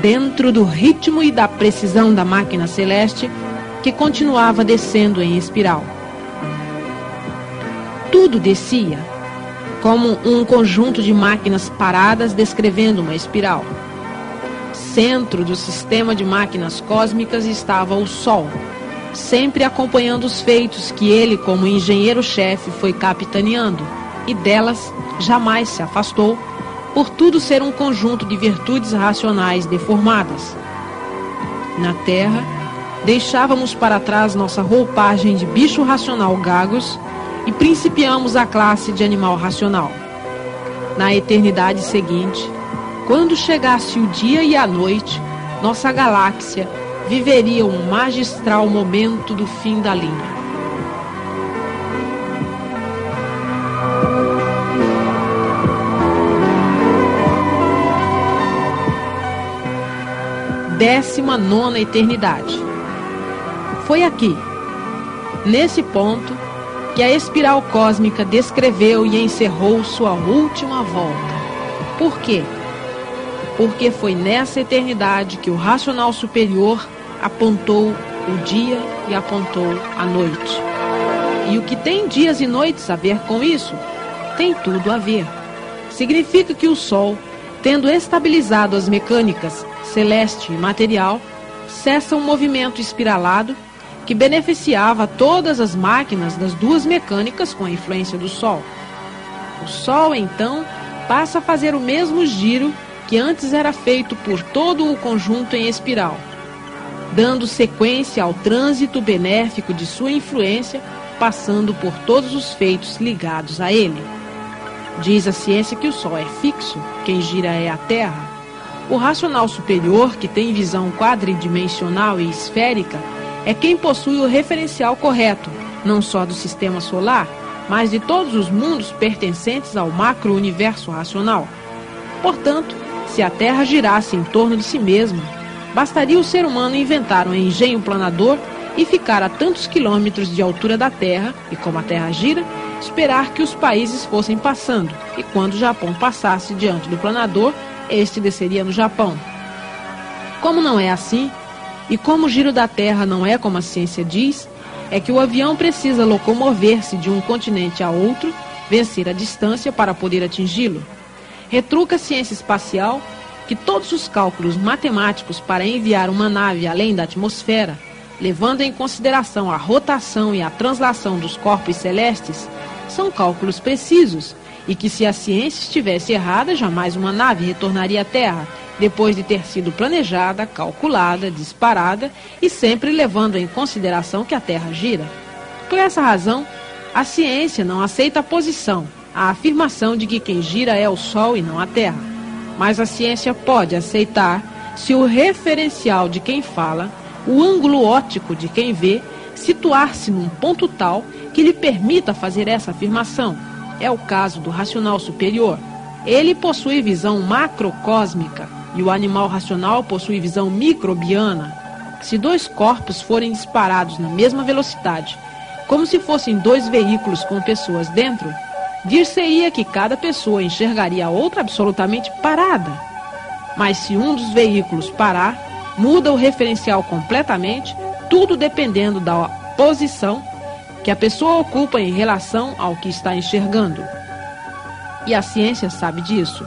S1: dentro do ritmo e da precisão da máquina celeste que continuava descendo em espiral. Tudo descia, como um conjunto de máquinas paradas descrevendo uma espiral. Centro do sistema de máquinas cósmicas estava o Sol, sempre acompanhando os feitos que ele, como engenheiro-chefe, foi capitaneando, e delas jamais se afastou, por tudo ser um conjunto de virtudes racionais deformadas. Na Terra, deixávamos para trás nossa roupagem de bicho racional gagos e principiamos a classe de animal racional. Na eternidade seguinte, quando chegasse o dia e a noite, nossa galáxia viveria um magistral momento do fim da linha. Décima nona eternidade. Foi aqui, nesse ponto, que a espiral cósmica descreveu e encerrou sua última volta. Por quê? Porque foi nessa eternidade que o racional superior apontou o dia e apontou a noite. E o que tem dias e noites a ver com isso? Tem tudo a ver. Significa que o Sol, tendo estabilizado as mecânicas celeste e material, cessa um movimento espiralado que beneficiava todas as máquinas das duas mecânicas com a influência do Sol. O Sol, então, passa a fazer o mesmo giro que antes era feito por todo o conjunto em espiral, dando sequência ao trânsito benéfico de sua influência, passando por todos os feitos ligados a ele. Diz a ciência que o Sol é fixo, quem gira é a Terra. O racional superior, que tem visão quadridimensional e esférica, é quem possui o referencial correto, não só do sistema solar, mas de todos os mundos pertencentes ao macro-universo racional. Portanto, se a Terra girasse em torno de si mesma, bastaria o ser humano inventar um engenho planador e ficar a tantos quilômetros de altura da Terra, e como a Terra gira, esperar que os países fossem passando, e quando o Japão passasse diante do planador, este desceria no Japão. Como não é assim, e como o giro da Terra não é como a ciência diz, é que o avião precisa locomover-se de um continente a outro, vencer a distância para poder atingi-lo. Retruca a ciência espacial que todos os cálculos matemáticos para enviar uma nave além da atmosfera, levando em consideração a rotação e a translação dos corpos celestes, são cálculos precisos e que se a ciência estivesse errada, jamais uma nave retornaria à Terra depois de ter sido planejada, calculada, disparada e sempre levando em consideração que a Terra gira. Por essa razão, a ciência não aceita a posição, a afirmação de que quem gira é o Sol e não a Terra. Mas a ciência pode aceitar se o referencial de quem fala, o ângulo óptico de quem vê, situar-se num ponto tal que lhe permita fazer essa afirmação. É o caso do racional superior. Ele possui visão macrocósmica, e o animal racional possui visão microbiana, se dois corpos forem disparados na mesma velocidade, como se fossem dois veículos com pessoas dentro, dir-se-ia que cada pessoa enxergaria a outra absolutamente parada. Mas se um dos veículos parar, muda o referencial completamente, tudo dependendo da posição que a pessoa ocupa em relação ao que está enxergando. E a ciência sabe disso.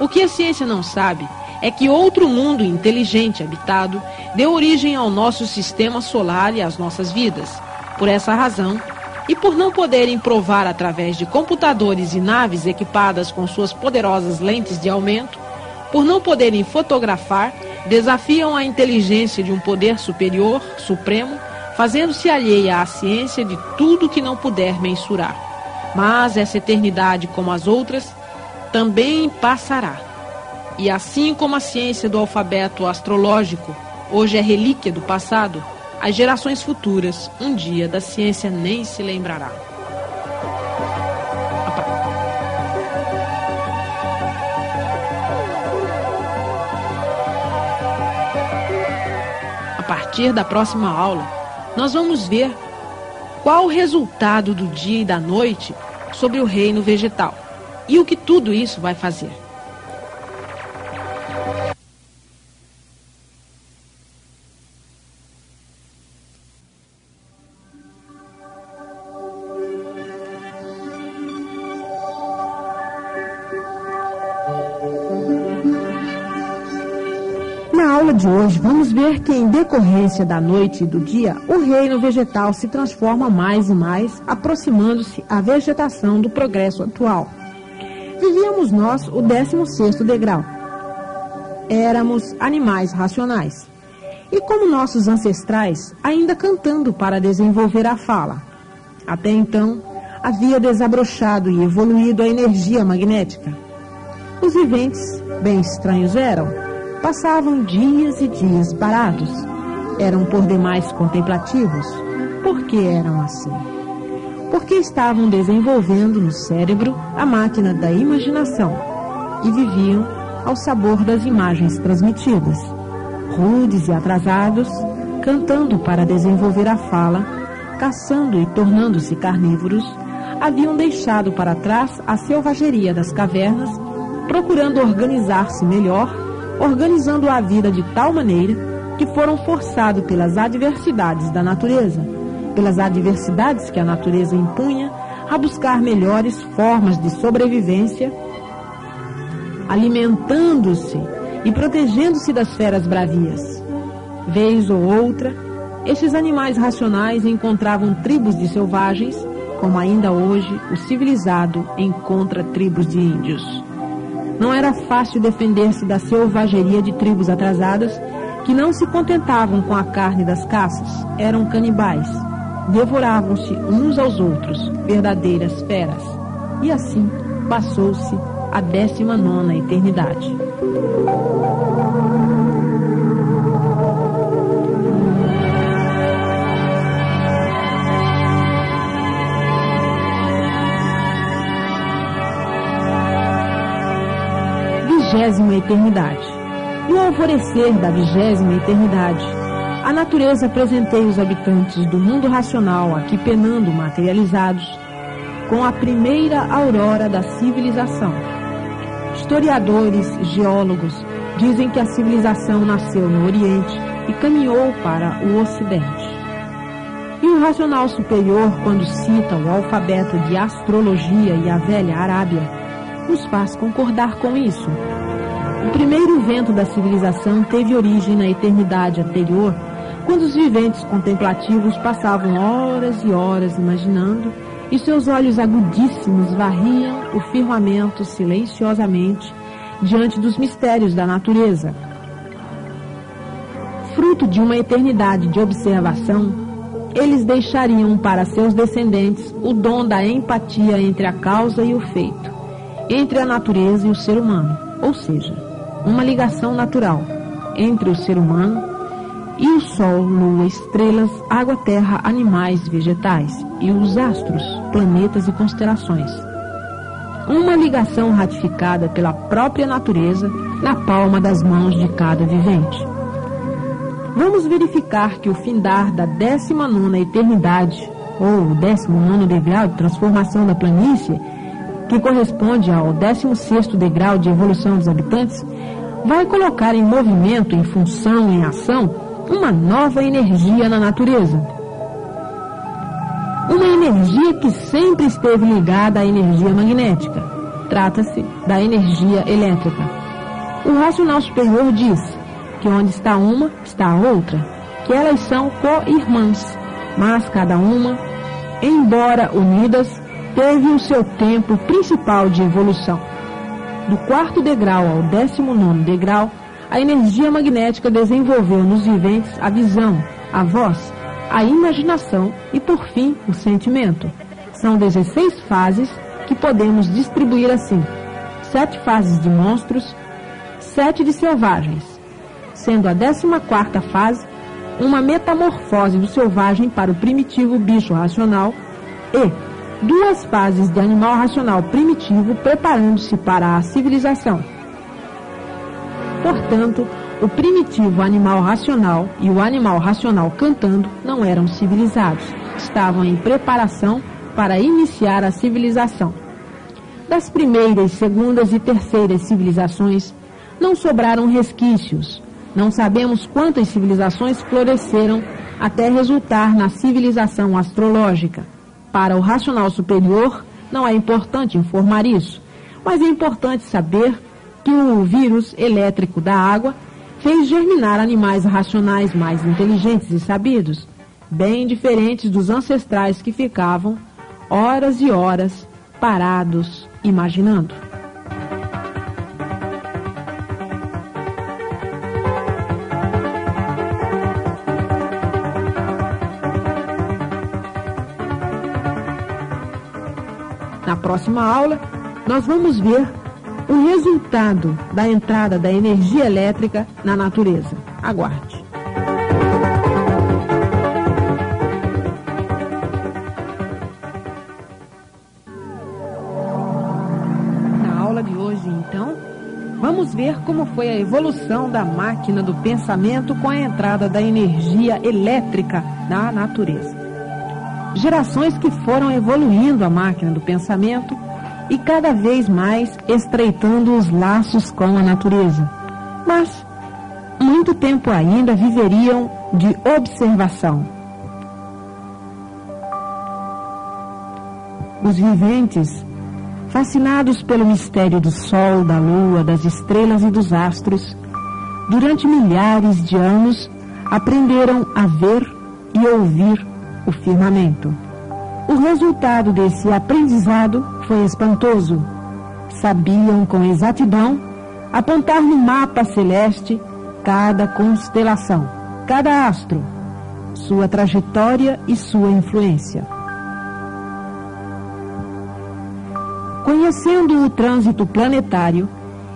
S1: O que a ciência não sabe é que outro mundo inteligente habitado deu origem ao nosso sistema solar e às nossas vidas. Por essa razão, e por não poderem provar através de computadores e naves equipadas com suas poderosas lentes de aumento, por não poderem fotografar, desafiam a inteligência de um poder superior, supremo, fazendo-se alheia à ciência de tudo que não puder mensurar. Mas essa eternidade, como as outras, também passará. E assim como a ciência do alfabeto astrológico hoje é relíquia do passado, as gerações futuras, um dia da ciência nem se lembrará. A partir da próxima aula, nós vamos ver qual o resultado do dia e da noite sobre o reino vegetal e o que tudo isso vai fazer.
S2: De hoje, vamos ver que, em decorrência da noite e do dia, o reino vegetal se transforma mais e mais, aproximando-se à vegetação do progresso atual. Vivíamos nós o 16 degrau. Éramos animais racionais. E como nossos ancestrais, ainda cantando para desenvolver a fala. Até então, havia desabrochado e evoluído a energia magnética. Os viventes, bem estranhos eram, passavam dias e dias parados. Eram por demais contemplativos. Por que eram assim? Porque estavam desenvolvendo no cérebro a máquina da imaginação e viviam ao sabor das imagens transmitidas. Rudes e atrasados, cantando para desenvolver a fala, caçando e tornando-se carnívoros, haviam deixado para trás a selvageria das cavernas, procurando organizar-se melhor organizando a vida de tal maneira que foram forçados pelas adversidades da natureza, pelas adversidades que a natureza impunha, a buscar melhores formas de sobrevivência, alimentando-se e protegendo-se das feras bravias. Vez ou outra, estes animais racionais encontravam tribos de selvagens, como ainda hoje o civilizado encontra tribos de índios. Não era fácil defender-se da selvageria de tribos atrasadas que não se contentavam com a carne das caças, eram canibais. Devoravam-se uns aos outros, verdadeiras feras. E assim passou-se a décima nona eternidade. Vigésima eternidade. No alvorecer da vigésima eternidade, a natureza presenteia os habitantes do mundo racional aqui penando materializados com a primeira aurora da civilização. Historiadores, geólogos dizem que a civilização nasceu no Oriente e caminhou para o Ocidente. E o racional superior, quando cita o alfabeto de astrologia e a velha Arábia, nos faz concordar com isso. O primeiro vento da civilização teve origem na eternidade anterior, quando os viventes contemplativos passavam horas e horas imaginando e seus olhos agudíssimos varriam o firmamento silenciosamente diante dos mistérios da natureza. Fruto de uma eternidade de observação, eles deixariam para seus descendentes o dom da empatia entre a causa e o feito, entre a natureza e o ser humano, ou seja, uma ligação natural entre o ser humano e o Sol, Lua, estrelas, água, terra, animais, vegetais e os astros, planetas e constelações. Uma ligação ratificada pela própria natureza na palma das mãos de cada vivente. Vamos verificar que o findar da 19 eternidade, ou o 19 degrau de transformação da planície, que corresponde ao 16 degrau de evolução dos habitantes, vai colocar em movimento, em função, em ação, uma nova energia na natureza. Uma energia que sempre esteve ligada à energia magnética. Trata-se da energia elétrica. O racional superior diz que onde está uma, está a outra, que elas são co-irmãs, mas cada uma, embora unidas, teve o seu tempo principal de evolução. Do quarto degrau ao décimo nono degrau, a energia magnética desenvolveu nos viventes a visão, a voz, a imaginação e, por fim, o sentimento. São 16 fases que podemos distribuir assim: sete fases de monstros, sete de selvagens, sendo a 14 fase uma metamorfose do selvagem para o primitivo bicho racional e duas fases de animal racional primitivo preparando-se para a civilização. Portanto, o primitivo animal racional e o animal racional cantando não eram civilizados, estavam em preparação para iniciar a civilização. Das primeiras, segundas e terceiras civilizações não sobraram resquícios, não sabemos quantas civilizações floresceram até resultar na civilização astrológica. Para o racional superior, não é importante informar isso, mas é importante saber que o vírus elétrico da água fez germinar animais racionais mais inteligentes e sabidos, bem diferentes dos ancestrais que ficavam horas e horas parados imaginando. Próxima aula, nós vamos ver o resultado da entrada da energia elétrica na natureza. Aguarde. Na aula de hoje, então, vamos ver como foi a evolução da máquina do pensamento com a entrada da energia elétrica na natureza gerações que foram evoluindo a máquina do pensamento e cada vez mais estreitando os laços com a natureza. Mas muito tempo ainda viveriam de observação. Os viventes, fascinados pelo mistério do sol, da lua, das estrelas e dos astros, durante milhares de anos aprenderam a ver e ouvir o firmamento. O resultado desse aprendizado foi espantoso. Sabiam com exatidão apontar no mapa celeste cada constelação, cada astro, sua trajetória e sua influência. Conhecendo o trânsito planetário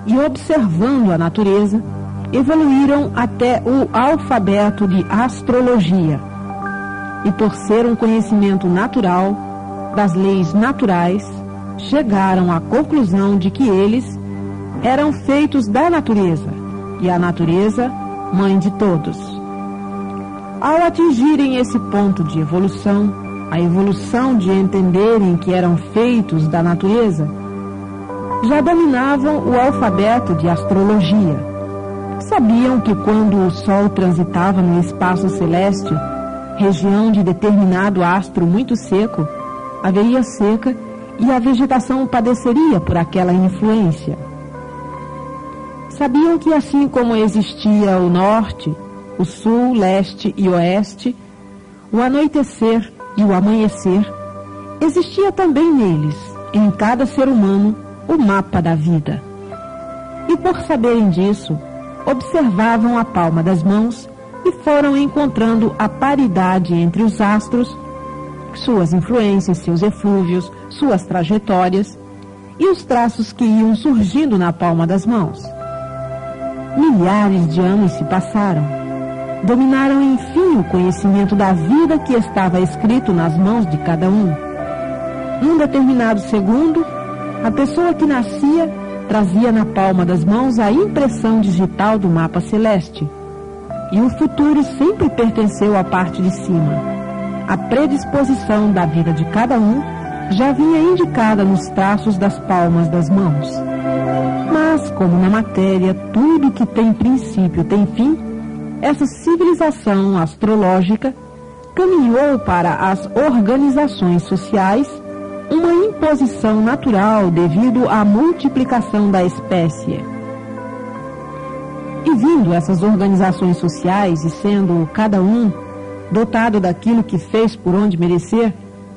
S2: e observando a natureza, evoluíram até o alfabeto de astrologia e por ser um conhecimento natural das leis naturais, chegaram à conclusão de que eles eram feitos da natureza e a natureza, mãe de todos. Ao atingirem esse ponto de evolução, a evolução de entenderem que eram feitos da natureza, já dominavam o alfabeto de astrologia. Sabiam que quando o Sol transitava no espaço celeste, região de determinado astro muito seco, haveria seca e a vegetação padeceria por aquela influência. Sabiam que assim como existia o norte, o sul, leste e oeste, o anoitecer e o amanhecer, existia também neles, em cada ser humano, o mapa da vida. E por saberem disso, observavam a palma das mãos e foram encontrando a paridade entre os astros, suas influências, seus eflúvios, suas trajetórias e os traços que iam surgindo na palma das mãos. Milhares de anos se passaram. Dominaram enfim o conhecimento da vida que estava escrito nas mãos de cada um. Num determinado segundo, a pessoa que nascia trazia na palma das mãos a impressão digital do mapa celeste e o futuro sempre pertenceu à parte de cima. A predisposição da vida de cada um já vinha indicada nos traços das palmas das mãos. Mas, como na matéria tudo que tem princípio tem fim, essa civilização astrológica caminhou para as organizações sociais uma imposição natural devido à multiplicação da espécie. E vindo essas organizações sociais e sendo cada um dotado daquilo que fez por onde merecer,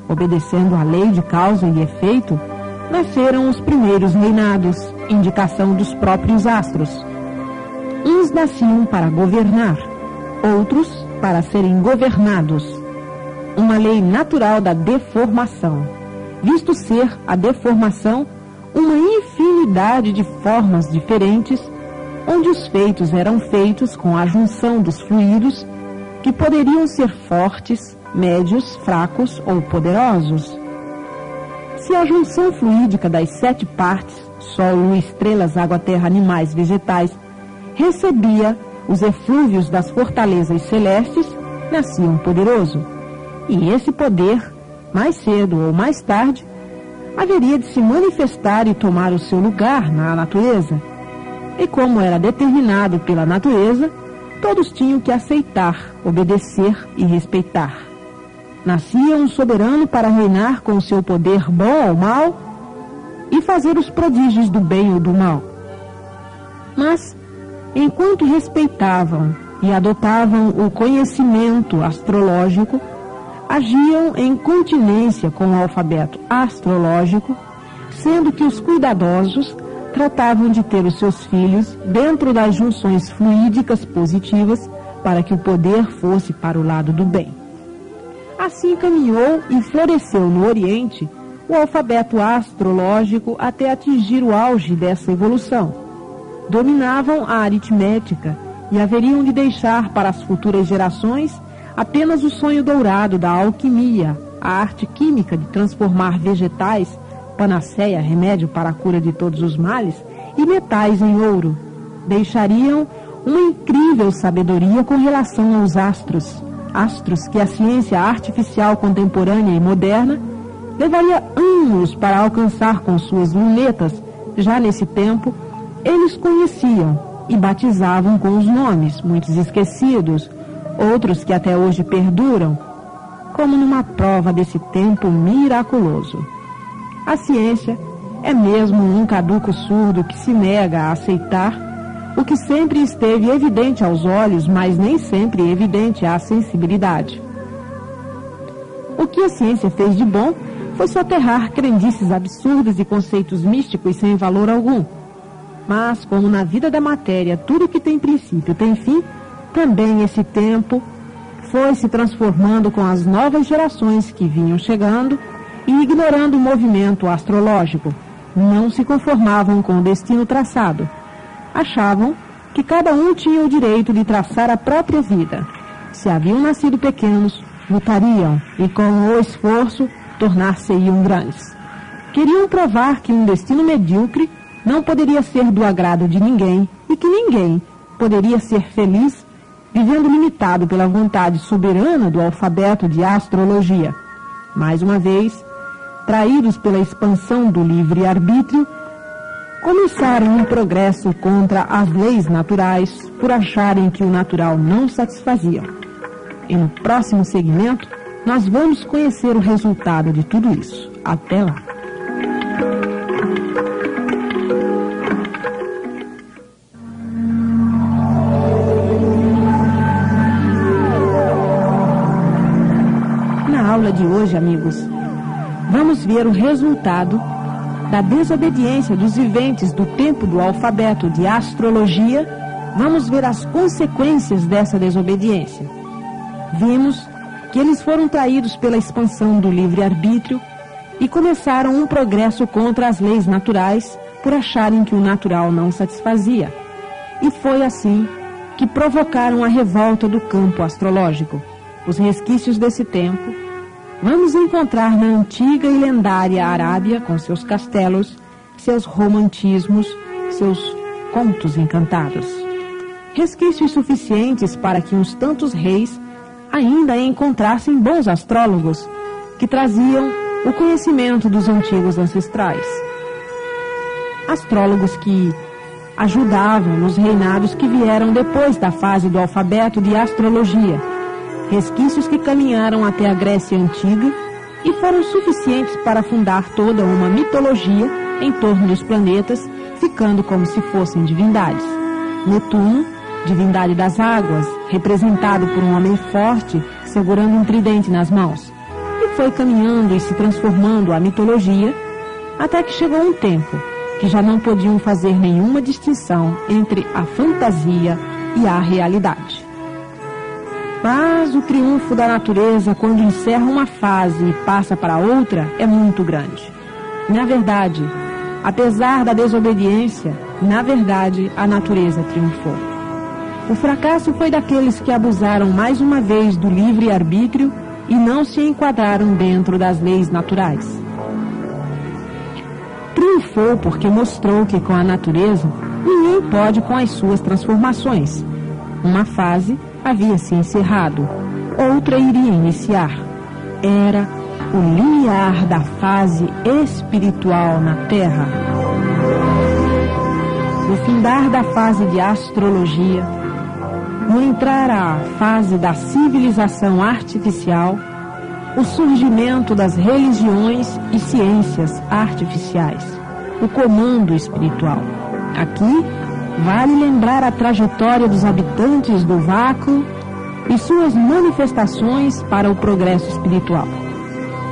S2: obedecendo à lei de causa e efeito, nasceram os primeiros reinados, indicação dos próprios astros. Uns nasciam para governar, outros para serem governados. Uma lei natural da deformação, visto ser a deformação uma infinidade de formas diferentes, onde os feitos eram feitos com a junção dos fluidos que poderiam ser fortes, médios, fracos ou poderosos. Se a junção fluídica das sete partes, Sol, Lua, estrelas, água, terra, animais, vegetais, recebia os eflúvios das fortalezas celestes, nascia um poderoso. E esse poder, mais cedo ou mais tarde, haveria de se manifestar e tomar o seu lugar na natureza. E como era determinado pela natureza, todos tinham que aceitar, obedecer e respeitar. Nascia um soberano para reinar com seu poder bom ou mal e fazer os prodígios do bem ou do mal. Mas, enquanto respeitavam e adotavam o conhecimento astrológico, agiam em continência com o alfabeto astrológico, sendo que os cuidadosos tratavam de ter os seus filhos dentro das junções fluídicas positivas para que o poder fosse para o lado do bem. Assim caminhou e floresceu no Oriente o alfabeto astrológico até atingir o auge dessa evolução. Dominavam a aritmética e haveriam de deixar para as futuras gerações apenas o sonho dourado da alquimia, a arte química de transformar vegetais, panaceia, remédio para a cura de todos os males, e metais em ouro. Deixariam uma incrível sabedoria com relação aos astros, astros que a ciência artificial contemporânea e moderna levaria anos para alcançar com suas lunetas. Já nesse tempo, eles conheciam e batizavam com os nomes, muitos esquecidos, outros que até hoje perduram, como numa prova desse tempo miraculoso. A ciência é mesmo um caduco surdo que se nega a aceitar o que sempre esteve evidente aos olhos, mas nem sempre evidente à sensibilidade. O que a ciência fez de bom foi soterrar crendices absurdas e conceitos místicos sem valor algum. Mas, como na vida da matéria tudo que tem princípio tem fim, também esse tempo foi se transformando com as novas gerações que vinham chegando e ignorando o movimento astrológico. Não se conformavam com o destino traçado. Achavam que cada um tinha o direito de traçar a própria vida. Se haviam nascido pequenos, lutariam e com o esforço tornar-se-iam grandes. Queriam provar que um destino medíocre não poderia ser do agrado de ninguém e que ninguém poderia ser feliz vivendo limitado pela vontade soberana do alfabeto de astrologia. Mais uma vez, traídos pela expansão do livre-arbítrio, começaram um progresso contra as leis naturais por acharem que o natural não satisfazia. E no próximo segmento, nós vamos conhecer o resultado de tudo isso. Até lá! aula de hoje, amigos, vamos ver o resultado da desobediência dos viventes do tempo do alfabeto de astrologia. Vamos ver as consequências dessa desobediência. Vimos que eles foram traídos pela expansão do livre-arbítrio e começaram um progresso contra as leis naturais por acharem que o natural não satisfazia. E foi assim que provocaram a revolta do campo astrológico. Os resquícios desse tempo vamos encontrar na antiga e lendária Arábia, com seus castelos, seus romantismos, seus contos encantados. Resquícios suficientes para que uns tantos reis ainda encontrassem bons astrólogos que traziam o conhecimento dos antigos ancestrais. Astrólogos que ajudavam nos reinados que vieram depois da fase do alfabeto de astrologia resquícios que caminharam até a Grécia Antiga e foram suficientes para fundar toda uma mitologia em torno dos planetas, ficando como se fossem divindades. Netuno, divindade das águas, representado por um homem forte segurando um tridente nas mãos. E foi caminhando e se transformando a mitologia até que chegou um tempo que já não podiam fazer nenhuma distinção entre a fantasia e à realidade. Mas o triunfo da natureza, quando encerra uma fase e passa para outra, é muito grande. Na verdade, apesar da desobediência, na verdade, a natureza triunfou. O fracasso foi daqueles que abusaram mais uma vez do livre arbítrio e não se enquadraram dentro das leis naturais. Triunfou porque mostrou que com a natureza ninguém pode com as suas transformações. Uma fase havia se encerrado, outra iria iniciar. Era o limiar da fase espiritual na Terra. No findar da fase de astrologia, no entrar à fase da civilização artificial, o surgimento das religiões e ciências artificiais, o comando espiritual. Aqui, vale lembrar a trajetória dos habitantes do vácuo e suas manifestações para o progresso espiritual.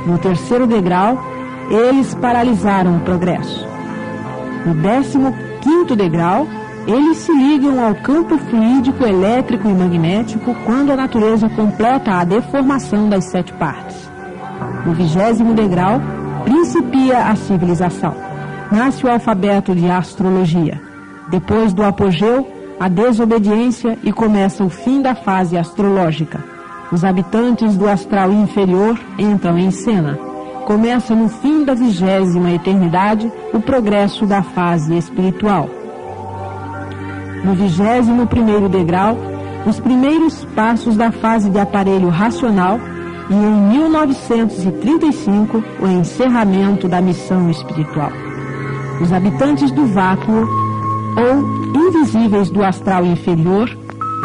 S2: No terceiro degrau, eles paralisaram o progresso. No décimo quinto degrau, eles se ligam ao campo fluídico, elétrico e magnético quando a natureza completa a deformação das sete partes. No vigésimo degrau, principia a civilização. Nasce o alfabeto de astrologia. Depois do apogeu, a desobediência e começa o fim da fase astrológica. Os habitantes do astral inferior entram em cena. Começa no fim da vigésima eternidade o progresso da fase espiritual no 21 degrau, os primeiros passos da fase de aparelho racional e em 1935 o encerramento da missão espiritual. Os habitantes do vácuo ou invisíveis do astral inferior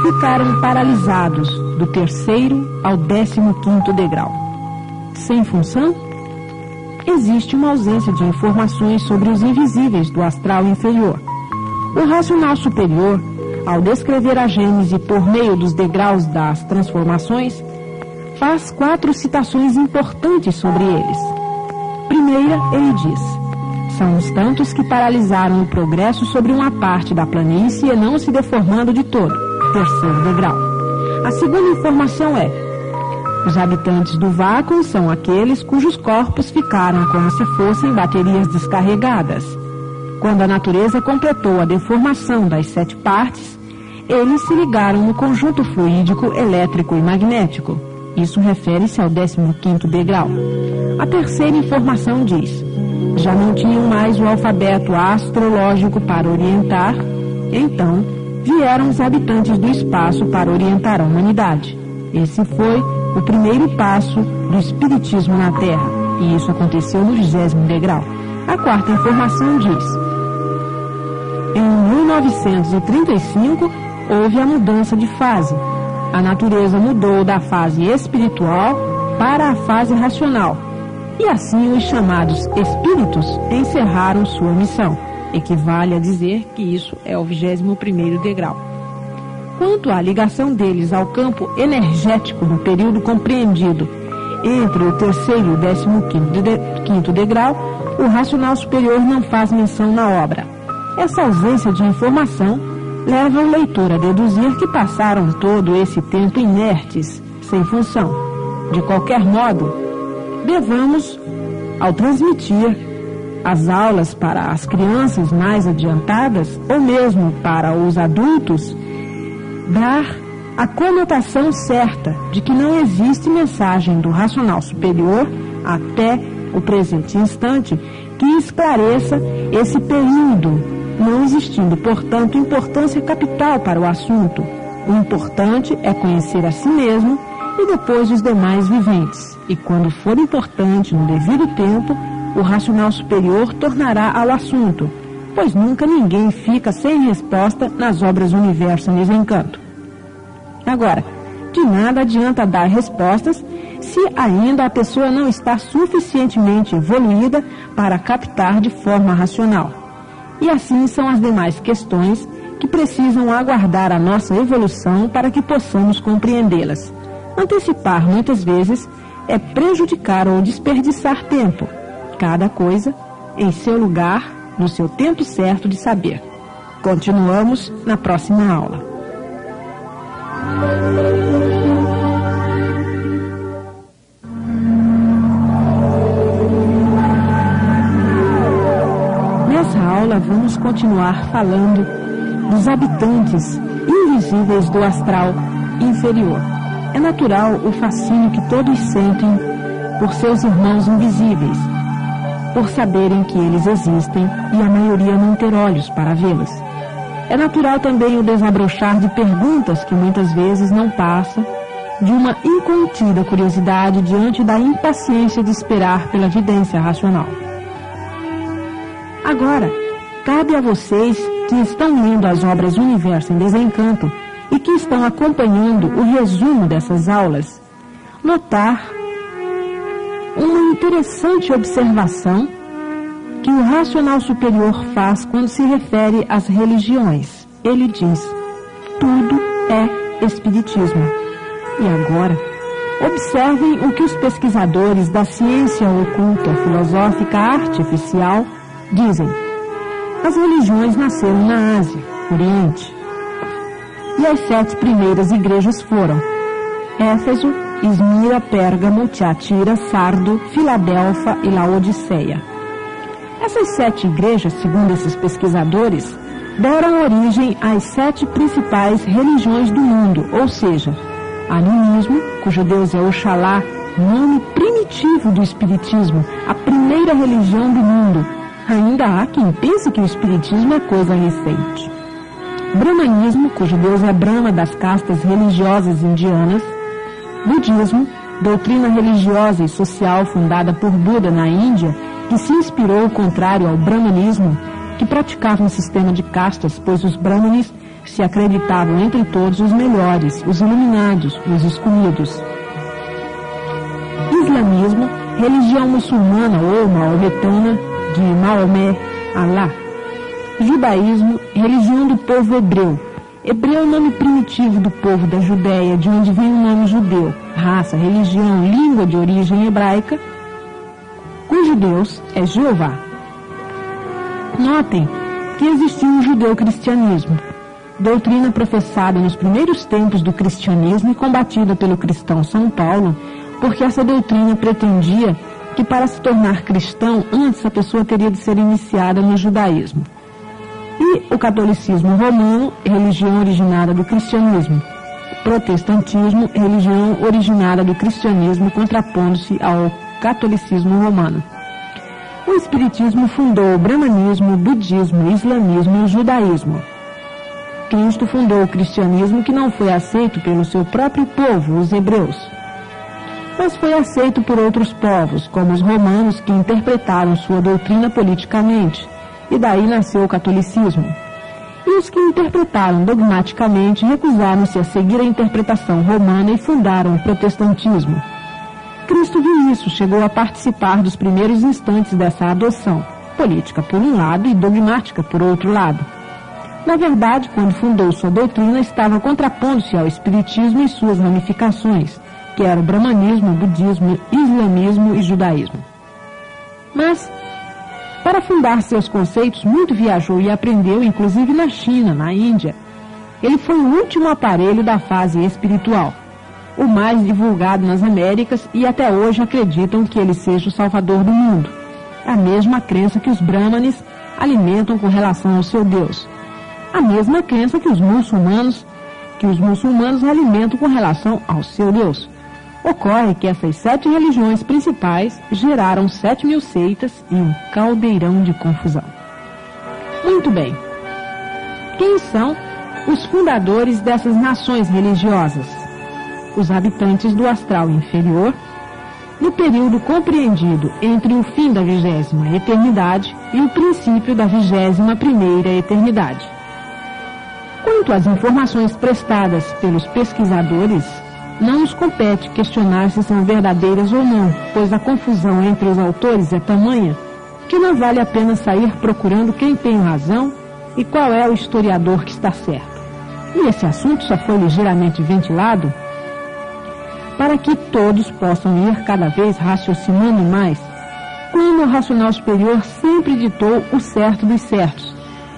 S2: ficaram paralisados do terceiro ao décimo quinto degrau. Sem função? Existe uma ausência de informações sobre os invisíveis do astral inferior o racional superior, ao descrever a Gênese por meio dos degraus das transformações, faz quatro citações importantes sobre eles. Primeira, ele diz: são os tantos que paralisaram o progresso sobre uma parte da planície não se deformando de todo. Terceiro degrau. A segunda informação é: os habitantes do vácuo são aqueles cujos corpos ficaram como se fossem baterias descarregadas quando a natureza completou a deformação das sete partes, eles se ligaram no conjunto fluídico, elétrico e magnético. Isso refere-se ao 15º degrau. A terceira informação diz: já não tinham mais o alfabeto astrológico para orientar, então vieram os habitantes do espaço para orientar a humanidade. Esse foi o primeiro passo do espiritismo na Terra, e isso aconteceu no vigésimo degrau. A quarta informação diz: em 1935, houve a mudança de fase. A natureza mudou da fase espiritual para a fase racional. E assim os chamados espíritos encerraram sua missão. Equivale a dizer que isso é o 21º degrau. Quanto à ligação deles ao campo energético no período compreendido entre o terceiro e o décimo quinto degrau, o racional superior não faz menção na obra. Essa ausência de informação leva o leitor a deduzir que passaram todo esse tempo inertes, sem função. De qualquer modo, devamos, ao transmitir as aulas para as crianças mais adiantadas, ou mesmo para os adultos, dar a conotação certa de que não existe mensagem do racional superior até o presente instante que esclareça esse período não existindo, portanto, importância capital para o assunto. O importante é conhecer a si mesmo e depois os demais viventes. E quando for importante, no devido tempo, o racional superior tornará ao assunto, pois nunca ninguém fica sem resposta nas obras Universo em Desencanto. Agora, de nada adianta dar respostas se ainda a pessoa não está suficientemente evoluída para captar de forma racional. E assim são as demais questões que precisam aguardar a nossa evolução para que possamos compreendê-las. Antecipar muitas vezes é prejudicar ou desperdiçar tempo. Cada coisa em seu lugar, no seu tempo certo de saber. Continuamos na próxima aula. Nessa aula vamos continuar falando dos habitantes invisíveis do astral inferior. É natural o fascínio que todos sentem por seus irmãos invisíveis, por saberem que eles existem e a maioria não ter olhos para vê-los. É natural também o desabrochar de perguntas que muitas vezes não passa de uma incontida curiosidade diante da impaciência de esperar pela evidência racional. Agora, cabe a vocês que estão lendo as obras Universo em Desencanto e que estão acompanhando o resumo dessas aulas, notar uma interessante observação que o racional superior faz quando se refere às religiões. Ele diz: tudo é espiritismo. E agora, observem o que os pesquisadores da ciência oculta filosófica artificial dizem. As religiões nasceram na Ásia, Oriente. E as sete primeiras igrejas foram Éfeso, Esmira, Pérgamo, Tiatira, Sardo, Filadélfia e Laodiceia. Essas sete igrejas, segundo esses pesquisadores, deram origem às sete principais religiões do mundo, ou seja, animismo, cujo deus é Oxalá, nome primitivo do espiritismo, a primeira religião do mundo. Ainda há quem pense que o espiritismo é coisa recente. Brahmanismo, cujo deus é Brahma das castas religiosas indianas. Budismo, doutrina religiosa e social fundada por Buda na Índia que se inspirou, contrário ao brahmanismo, que praticava um sistema de castas, pois os brahmanes se acreditavam entre todos os melhores, os iluminados, os escolhidos. Islamismo, religião muçulmana ou maometana de Maomé, Alá. Judaísmo, religião do povo hebreu. Hebreu é o nome primitivo do povo da Judéia, de onde vem o nome judeu. Raça, religião, língua de origem hebraica cujo Deus é Jeová. Notem que existiu um judeu-cristianismo, doutrina professada nos primeiros tempos do cristianismo e combatida pelo cristão São Paulo, porque essa doutrina pretendia que para se tornar cristão, antes a pessoa teria de ser iniciada no judaísmo. E o catolicismo romano, religião originada do cristianismo. Protestantismo, religião originada do cristianismo, contrapondo-se ao catolicismo romano. O Espiritismo fundou o Brahmanismo, o Budismo, o Islamismo e o Judaísmo. Cristo fundou o cristianismo que não foi aceito pelo seu próprio povo, os hebreus, mas foi aceito por outros povos, como os romanos que interpretaram sua doutrina politicamente, e daí nasceu o catolicismo. E os que interpretaram dogmaticamente recusaram-se a seguir a interpretação romana e fundaram o protestantismo. Cristo viu isso, chegou a participar dos primeiros instantes dessa adoção, política por um lado e dogmática por outro lado. Na verdade, quando fundou sua doutrina, estava contrapondo-se ao Espiritismo e suas ramificações, que eram o Brahmanismo, Budismo, Islamismo e Judaísmo. Mas, para fundar seus conceitos, muito viajou e aprendeu, inclusive na China, na Índia. Ele foi o último aparelho da fase espiritual o mais divulgado nas Américas e até hoje acreditam que ele seja o salvador do mundo. A mesma crença que os brahmanes alimentam com relação ao seu Deus. A mesma crença que os muçulmanos que os muçulmanos alimentam com relação ao seu Deus. Ocorre que essas sete religiões principais geraram sete mil seitas e um caldeirão de confusão. Muito bem. Quem são os fundadores dessas nações religiosas? os habitantes do astral inferior, no período compreendido entre o fim da vigésima eternidade e o princípio da vigésima primeira eternidade. Quanto às informações prestadas pelos pesquisadores, não nos compete questionar se são verdadeiras ou não, pois a confusão entre os autores é tamanha que não vale a pena sair procurando quem tem razão e qual é o historiador que está certo. E esse assunto só foi ligeiramente ventilado para que todos possam ir cada vez raciocinando mais, como o racional superior sempre ditou o certo dos certos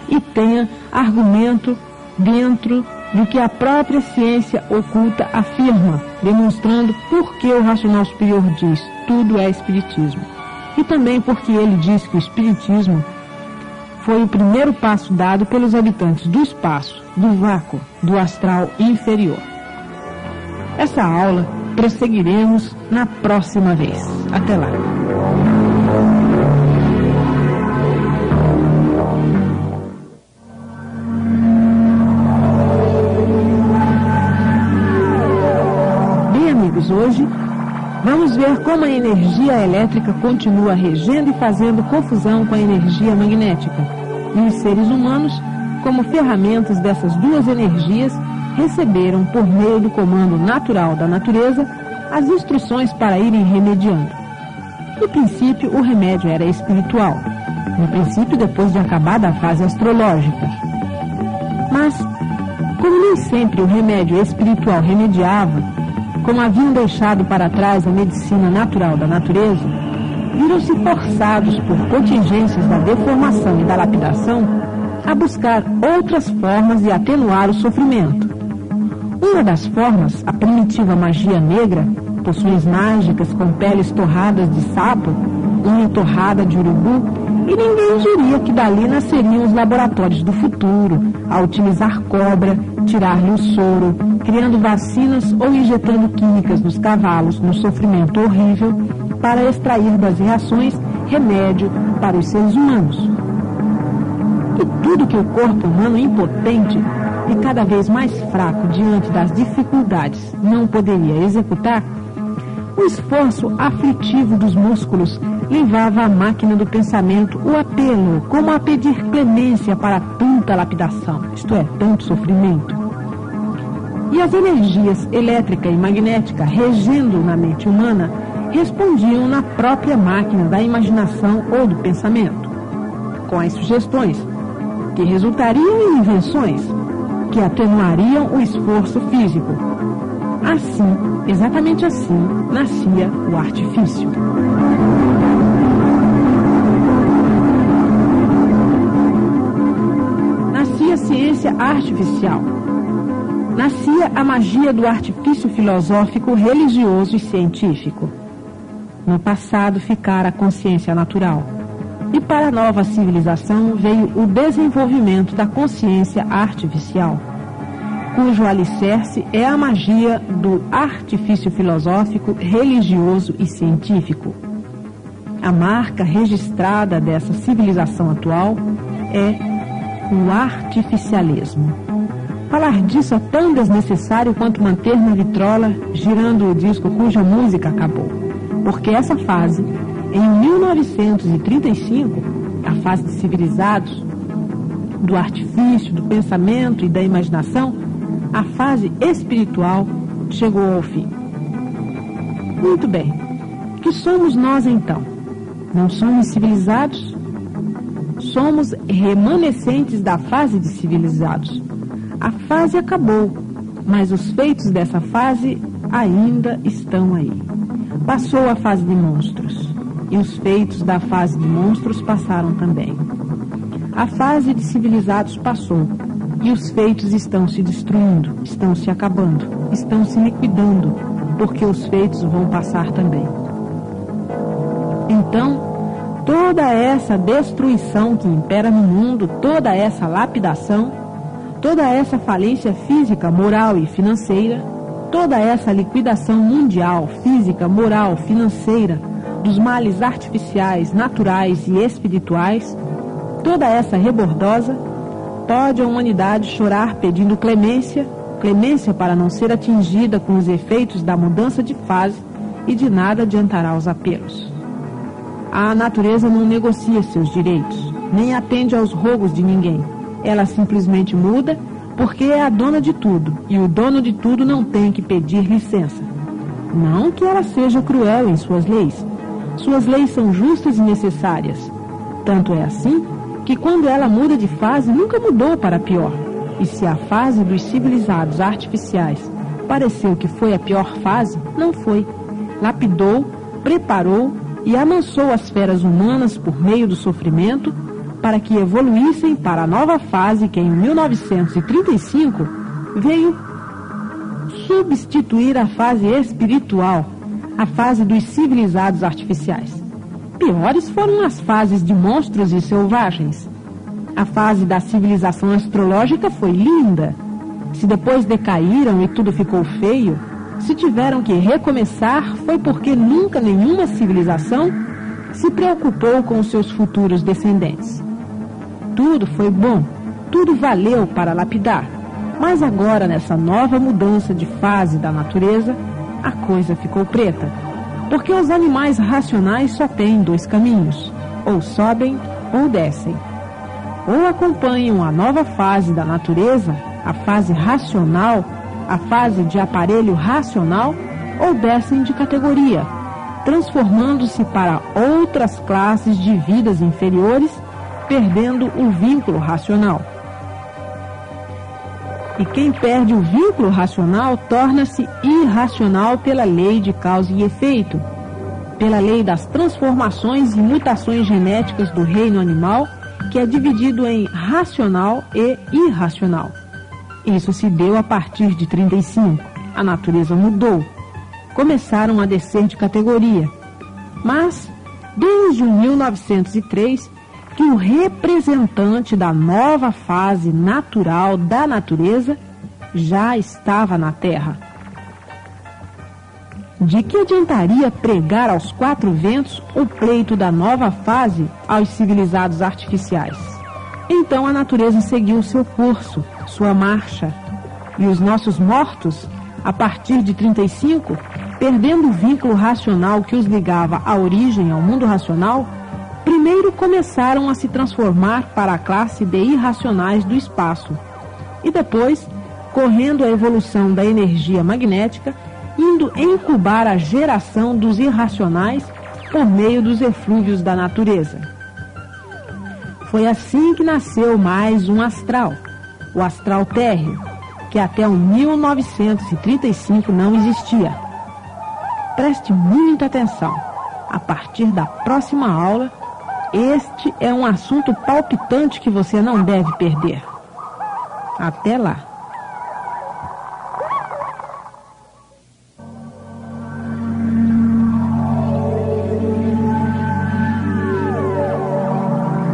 S2: e tenha argumento dentro do que a própria ciência oculta afirma, demonstrando por que o racional superior diz tudo é espiritismo. E também porque ele diz que o espiritismo foi o primeiro passo dado pelos habitantes do espaço, do vácuo, do astral inferior. Essa aula prosseguiremos na próxima vez. Até lá. Hoje, vamos ver como a energia elétrica continua regendo e fazendo confusão com a energia magnética. E os seres humanos, como ferramentas dessas duas energias, receberam, por meio do comando natural da natureza, as instruções para irem remediando. No princípio, o remédio era espiritual. No princípio, depois de acabar da fase astrológica. Mas, como nem sempre o remédio espiritual remediava, como haviam deixado para trás a medicina natural da natureza, viram-se forçados por contingências da deformação e da lapidação a buscar outras formas de atenuar o sofrimento. Uma das formas, a primitiva magia negra, poções mágicas com peles torradas de sapo, unha torrada de urubu, e ninguém diria que dali nasceriam os laboratórios do futuro, a utilizar cobra, tirar-lhe o soro, criando vacinas ou injetando químicas nos cavalos no sofrimento horrível para extrair das reações remédio para os seres humanos. E tudo que o corpo humano impotente e cada vez mais fraco diante das dificuldades não poderia executar, o esforço aflitivo dos músculos levava à máquina do pensamento o apelo, como a pedir clemência para tanta lapidação, isto é, tanto sofrimento. E as energias elétrica e magnética regendo na mente humana respondiam na própria máquina da imaginação ou do pensamento, com as sugestões, que resultariam em invenções que atenuariam o esforço físico. Assim, exatamente assim, nascia o artifício. Nascia a ciência artificial nascia a magia do artifício filosófico, religioso e científico. No passado ficara a consciência natural. E para a nova civilização veio o desenvolvimento da consciência artificial, cujo alicerce é a magia do artifício filosófico, religioso e científico. A marca registrada dessa civilização atual é o artificialismo. Falar disso é tão desnecessário quanto manter na vitrola girando o disco cuja música acabou. Porque essa fase, em 1935, a fase de civilizados, do artifício, do pensamento e da imaginação, a fase espiritual chegou ao fim. Muito bem. Que somos nós então? Não somos civilizados? Somos remanescentes da fase de civilizados. A fase acabou, mas os feitos dessa fase ainda estão aí. Passou a fase de monstros, e os feitos da fase de monstros passaram também. A fase de civilizados passou, e os feitos estão se destruindo, estão se acabando, estão se liquidando, porque os feitos vão passar também. Então, toda essa destruição que impera no mundo, toda essa lapidação, Toda essa falência física, moral e financeira, toda essa liquidação mundial, física, moral, financeira, dos males artificiais, naturais e espirituais, toda essa rebordosa, pode a humanidade chorar pedindo clemência, clemência para não ser atingida com os efeitos da mudança de fase e de nada adiantará os apelos. A natureza não negocia seus direitos, nem atende aos rogos de ninguém ela simplesmente muda porque é a dona de tudo e o dono de tudo não tem que pedir licença. Não que ela seja cruel em suas leis. Suas leis são justas e necessárias. Tanto é assim que quando ela muda de fase, nunca mudou para pior. E se a fase dos civilizados artificiais pareceu que foi a pior fase, não foi. Lapidou, preparou e amansou as feras humanas por meio do sofrimento para que evoluíssem para a nova fase que em 1935 veio substituir a fase espiritual, a fase dos civilizados artificiais. Piores foram as fases de monstros e selvagens. A fase da civilização astrológica foi linda. Se depois decaíram e tudo ficou feio, se tiveram que recomeçar, foi porque nunca nenhuma civilização se preocupou com seus futuros descendentes. Tudo foi bom, tudo valeu para lapidar. Mas agora, nessa nova mudança de fase da natureza, a coisa ficou preta. Porque os animais racionais só têm dois caminhos: ou sobem ou descem. Ou acompanham a nova fase da natureza, a fase racional, a fase de aparelho racional, ou descem de categoria, transformando-se para outras classes de vidas inferiores, perdendo o vínculo racional. E quem perde o vínculo racional torna-se irracional pela lei de causa e efeito, pela lei das transformações e mutações genéticas do reino animal, que é dividido em racional e irracional. Isso se deu a partir de 35. A natureza mudou. Começaram a descer de categoria. Mas, desde 1903, que o representante da nova fase natural da natureza já estava na Terra. De que adiantaria pregar aos quatro ventos o pleito da nova fase aos civilizados artificiais? Então a natureza seguiu seu curso, sua marcha, e os nossos mortos, a partir de 35, perdendo o vínculo racional que os ligava à origem, ao mundo racional, primeiro começaram a se transformar para a classe de irracionais do espaço e depois, correndo a evolução da energia magnética, indo incubar a geração dos irracionais por meio dos eflúvios da natureza. Foi assim que nasceu mais um astral, o astral térreo, que até o 1935 não existia. Preste muita atenção. A partir da próxima aula, este é um assunto palpitante que você não deve perder. Até lá!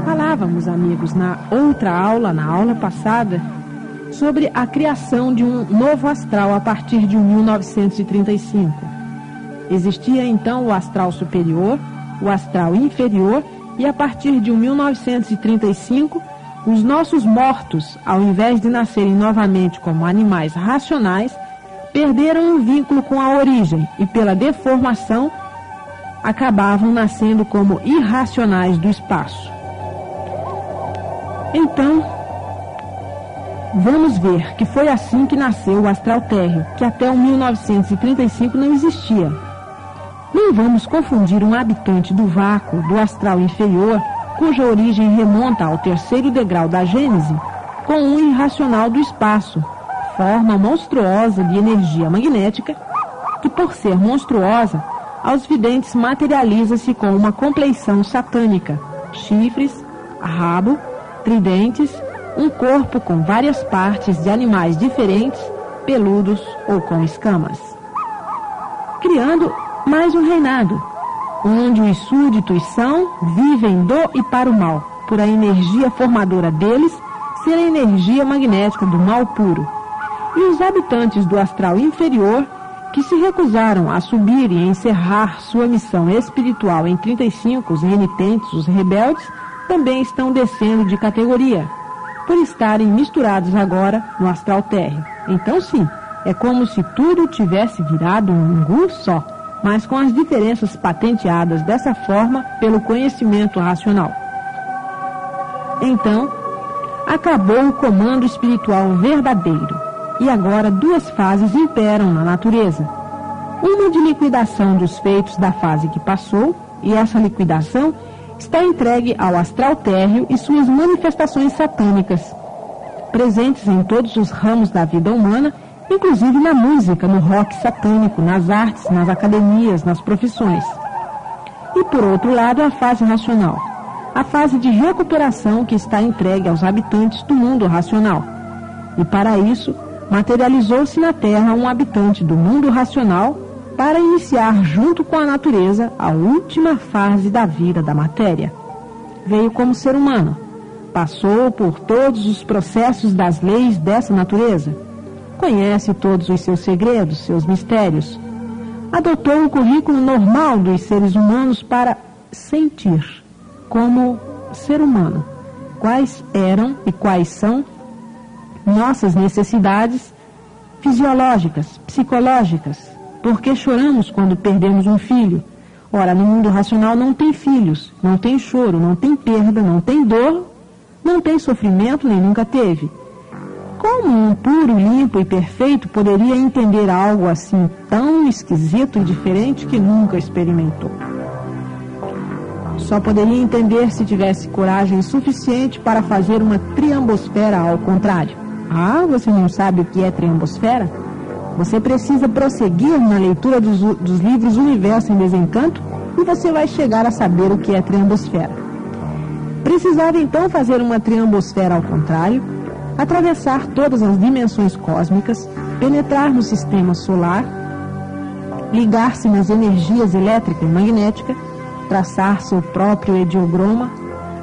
S2: Falávamos, amigos, na outra aula, na aula passada, sobre a criação de um novo astral a partir de 1935. Existia então o astral superior, o astral inferior e a partir de 1935, os nossos mortos, ao invés de nascerem novamente como animais racionais, perderam o vínculo com a origem e, pela deformação, acabavam nascendo como irracionais do espaço. Então, vamos ver que foi assim que nasceu o astral térreo, que até o 1935 não existia. Não vamos confundir um habitante do vácuo, do astral inferior, cuja origem remonta ao terceiro degrau da Gênese, com um irracional do espaço, forma monstruosa de energia magnética, que por ser monstruosa, aos videntes materializa-se com uma compleição satânica, chifres, rabo, tridentes, um corpo com várias partes de animais diferentes, peludos ou com escamas. Criando mais um reinado, onde os súditos são, vivem do e para o mal, por a energia formadora deles ser a energia magnética do mal puro. E os habitantes do astral inferior, que se recusaram a subir e encerrar sua missão espiritual em 35, os renitentes, os rebeldes, também estão descendo de categoria, por estarem misturados agora no astral térreo. Então, sim, é como se tudo tivesse virado um angu só mas com as diferenças patenteadas dessa forma pelo conhecimento racional. Então, acabou o comando espiritual verdadeiro, e agora duas fases imperam na natureza. Uma de liquidação dos feitos da fase que passou, e essa liquidação está entregue ao astral térreo e suas manifestações satânicas, presentes em todos os ramos da vida humana inclusive na música, no rock satânico, nas artes, nas academias, nas profissões. E por outro lado, a fase racional, a fase de recuperação que está entregue aos habitantes do mundo racional. E para isso, materializou-se na Terra um habitante do mundo racional para iniciar, junto com a natureza, a última fase da vida da matéria. Veio como ser humano, passou por todos os processos das leis dessa natureza, conhece todos os seus segredos, seus mistérios, adotou o currículo normal dos seres humanos para sentir, como ser humano, quais eram e quais são nossas necessidades fisiológicas, psicológicas. Por que choramos quando perdemos um filho? Ora, no mundo racional não tem filhos, não tem choro, não tem perda, não tem dor, não tem sofrimento, nem nunca teve. Como um puro, limpo e perfeito poderia entender algo assim tão esquisito e diferente que nunca experimentou? Só poderia entender se tivesse coragem suficiente para fazer uma triambosfera ao contrário. Ah, você não sabe o que é triambosfera? Você precisa prosseguir na leitura dos, dos livros Universo em Desencanto e você vai chegar a saber o que é triambosfera. Precisava então fazer uma triambosfera ao contrário, atravessar todas as dimensões cósmicas, penetrar no sistema solar, ligar-se nas energias elétrica e magnética, traçar seu próprio ideograma,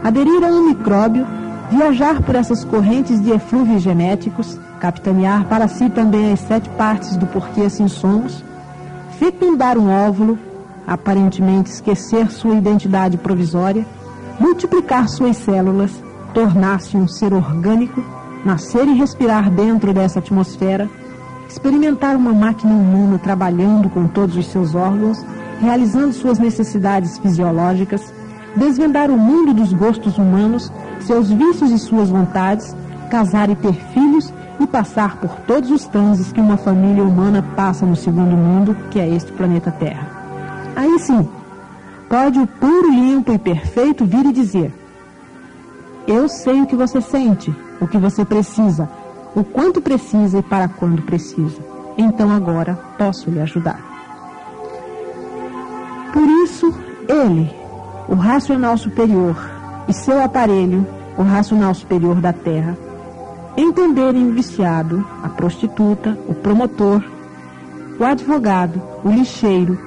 S2: aderir a um micróbio viajar por essas correntes de eflúvios genéticos, capitanear para si também as sete partes do porquê assim somos, fecundar um óvulo, aparentemente esquecer sua identidade provisória, multiplicar suas células, tornar-se um ser orgânico, nascer e respirar dentro dessa atmosfera, experimentar uma máquina humana trabalhando com todos os seus órgãos, realizando suas necessidades fisiológicas, desvendar o mundo dos gostos humanos seus vícios e suas vontades, casar e ter filhos e passar por todos os transes que uma família humana passa no segundo mundo, que é este planeta Terra. Aí sim, pode o puro, limpo e perfeito vir e dizer: Eu sei o que você sente, o que você precisa, o quanto precisa e para quando precisa. Então agora posso lhe ajudar. Por isso, ele, o racional superior, e seu aparelho o racional superior da terra, entenderem o viciado, a prostituta, o promotor, o advogado, o lixeiro,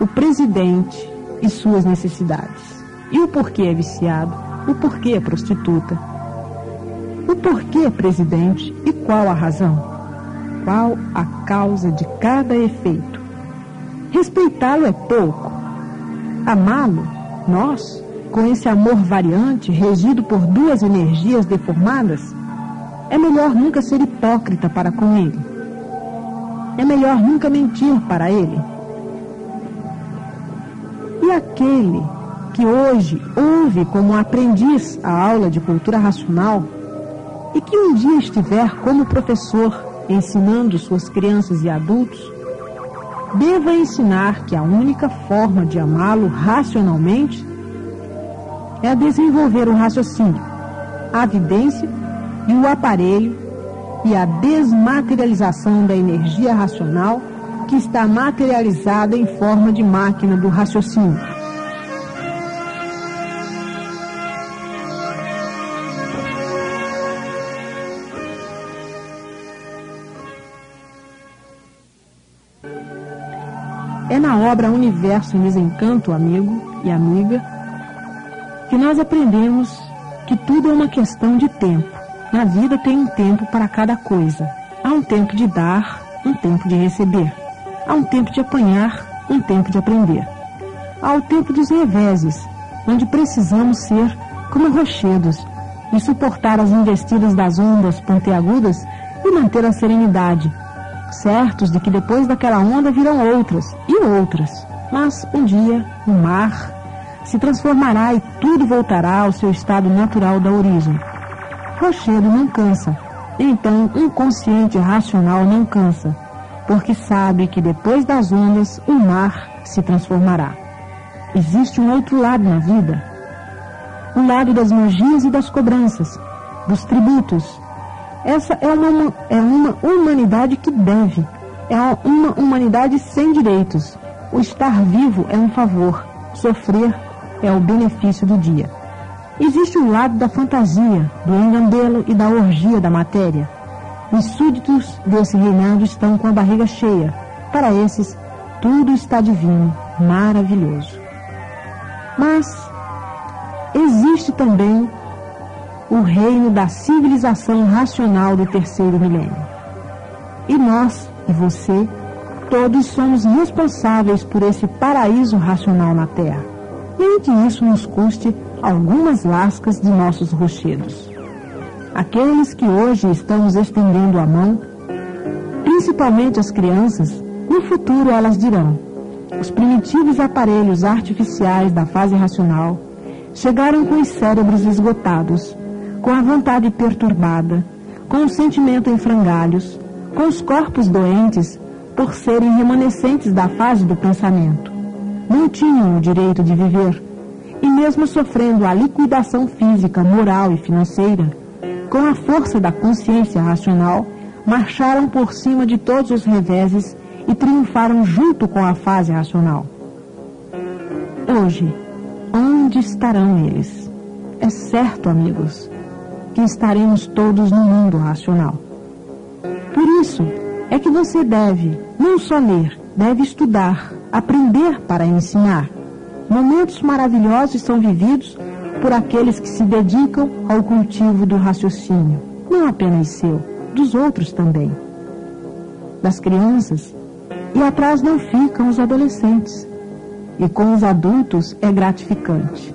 S2: o presidente e suas necessidades. E o porquê é viciado, o porquê é prostituta, o porquê presidente e qual a razão, qual a causa de cada efeito. Respeitá-lo é pouco, amá-lo, nós, com esse amor variante, regido por duas energias deformadas, é melhor nunca ser hipócrita para com ele. É melhor nunca mentir para ele. E aquele que hoje ouve como aprendiz a aula de cultura racional e que um dia estiver como professor ensinando suas crianças e adultos, deva ensinar que a única forma de amá-lo racionalmente é desenvolver o raciocínio, a evidência e o aparelho e a desmaterialização da energia racional que está materializada em forma de máquina do raciocínio. É na obra Universo em Desencanto, amigo e amiga, que nós aprendemos que tudo é uma questão de tempo. Na vida tem um tempo para cada coisa. Há um tempo de dar, um tempo de receber. Há um tempo de apanhar, um tempo de aprender. Há o tempo dos reveses, onde precisamos ser como rochedos e suportar as investidas das ondas pontiagudas e manter a serenidade, certos de que depois daquela onda virão outras e outras. Mas um dia o mar se transformará e tudo voltará ao seu estado natural da origem. Rochedo não cansa, então um consciente racional não cansa, porque sabe que depois das ondas o mar se transformará. Existe um outro lado na vida, o lado das magias e das cobranças, dos tributos. Essa é uma, é uma humanidade que deve, é uma humanidade sem direitos. O estar vivo é um favor, sofrer é o benefício do dia. Existe o lado da fantasia, do engandelo e da orgia da matéria. Os súditos desse reinado estão com a barriga cheia. Para esses, tudo está divino, maravilhoso. Mas existe também o reino da civilização racional do terceiro milênio. E nós e você, todos somos responsáveis por esse paraíso racional na Terra. E em que isso nos custe algumas lascas de nossos rochedos. Aqueles que hoje estamos estendendo a mão, principalmente as crianças, no futuro elas dirão: os primitivos aparelhos artificiais da fase racional chegaram com os cérebros esgotados, com a vontade perturbada, com o sentimento em frangalhos, com os corpos doentes por serem remanescentes da fase do pensamento. Não tinham o direito de viver, e mesmo sofrendo a liquidação física, moral e financeira, com a força da consciência racional, marcharam por cima de todos os reveses e triunfaram junto com a fase racional. Hoje, onde estarão eles? É certo, amigos, que estaremos todos no mundo racional. Por isso é que você deve não só ler, deve estudar, aprender para ensinar. Momentos maravilhosos são vividos por aqueles que se dedicam ao cultivo do raciocínio, não apenas seu, dos outros também. Das crianças, e atrás não ficam os adolescentes. E com os adultos é gratificante.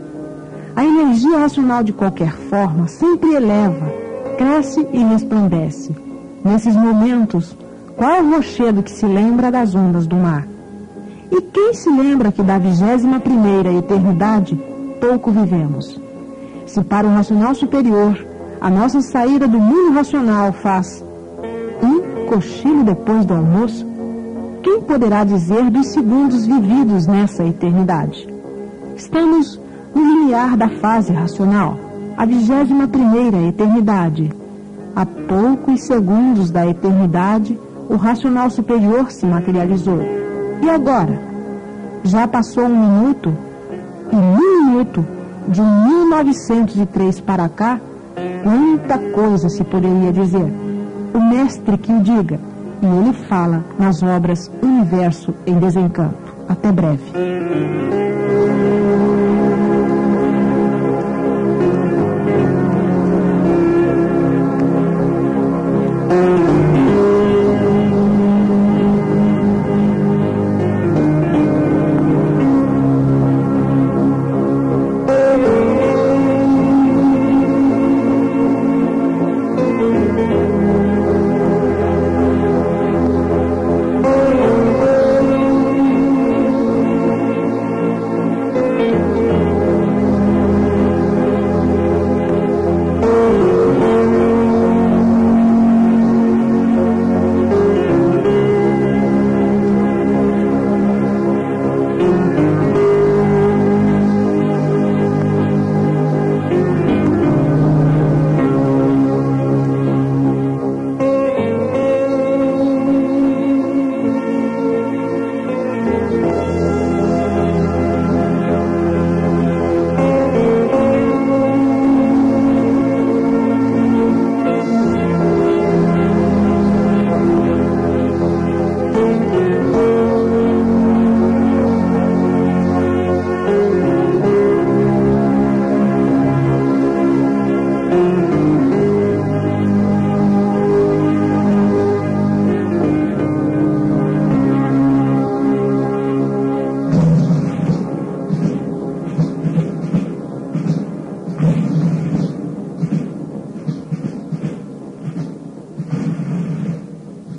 S2: A energia racional, de qualquer forma, sempre eleva, cresce e resplandece. Nesses momentos, qual o rochedo que se lembra das ondas do mar? E quem se lembra que da vigésima primeira eternidade pouco vivemos? Se para o racional superior a nossa saída do mundo racional faz um cochilo depois do almoço, quem poderá dizer dos segundos vividos nessa eternidade? Estamos no limiar da fase racional, a vigésima primeira eternidade. A poucos segundos da eternidade, o racional superior se materializou. E agora? Já passou um minuto, e um minuto, de 1903 para cá, quanta coisa se poderia dizer. O mestre que o diga, e ele fala nas obras Universo em Desencanto. Até breve.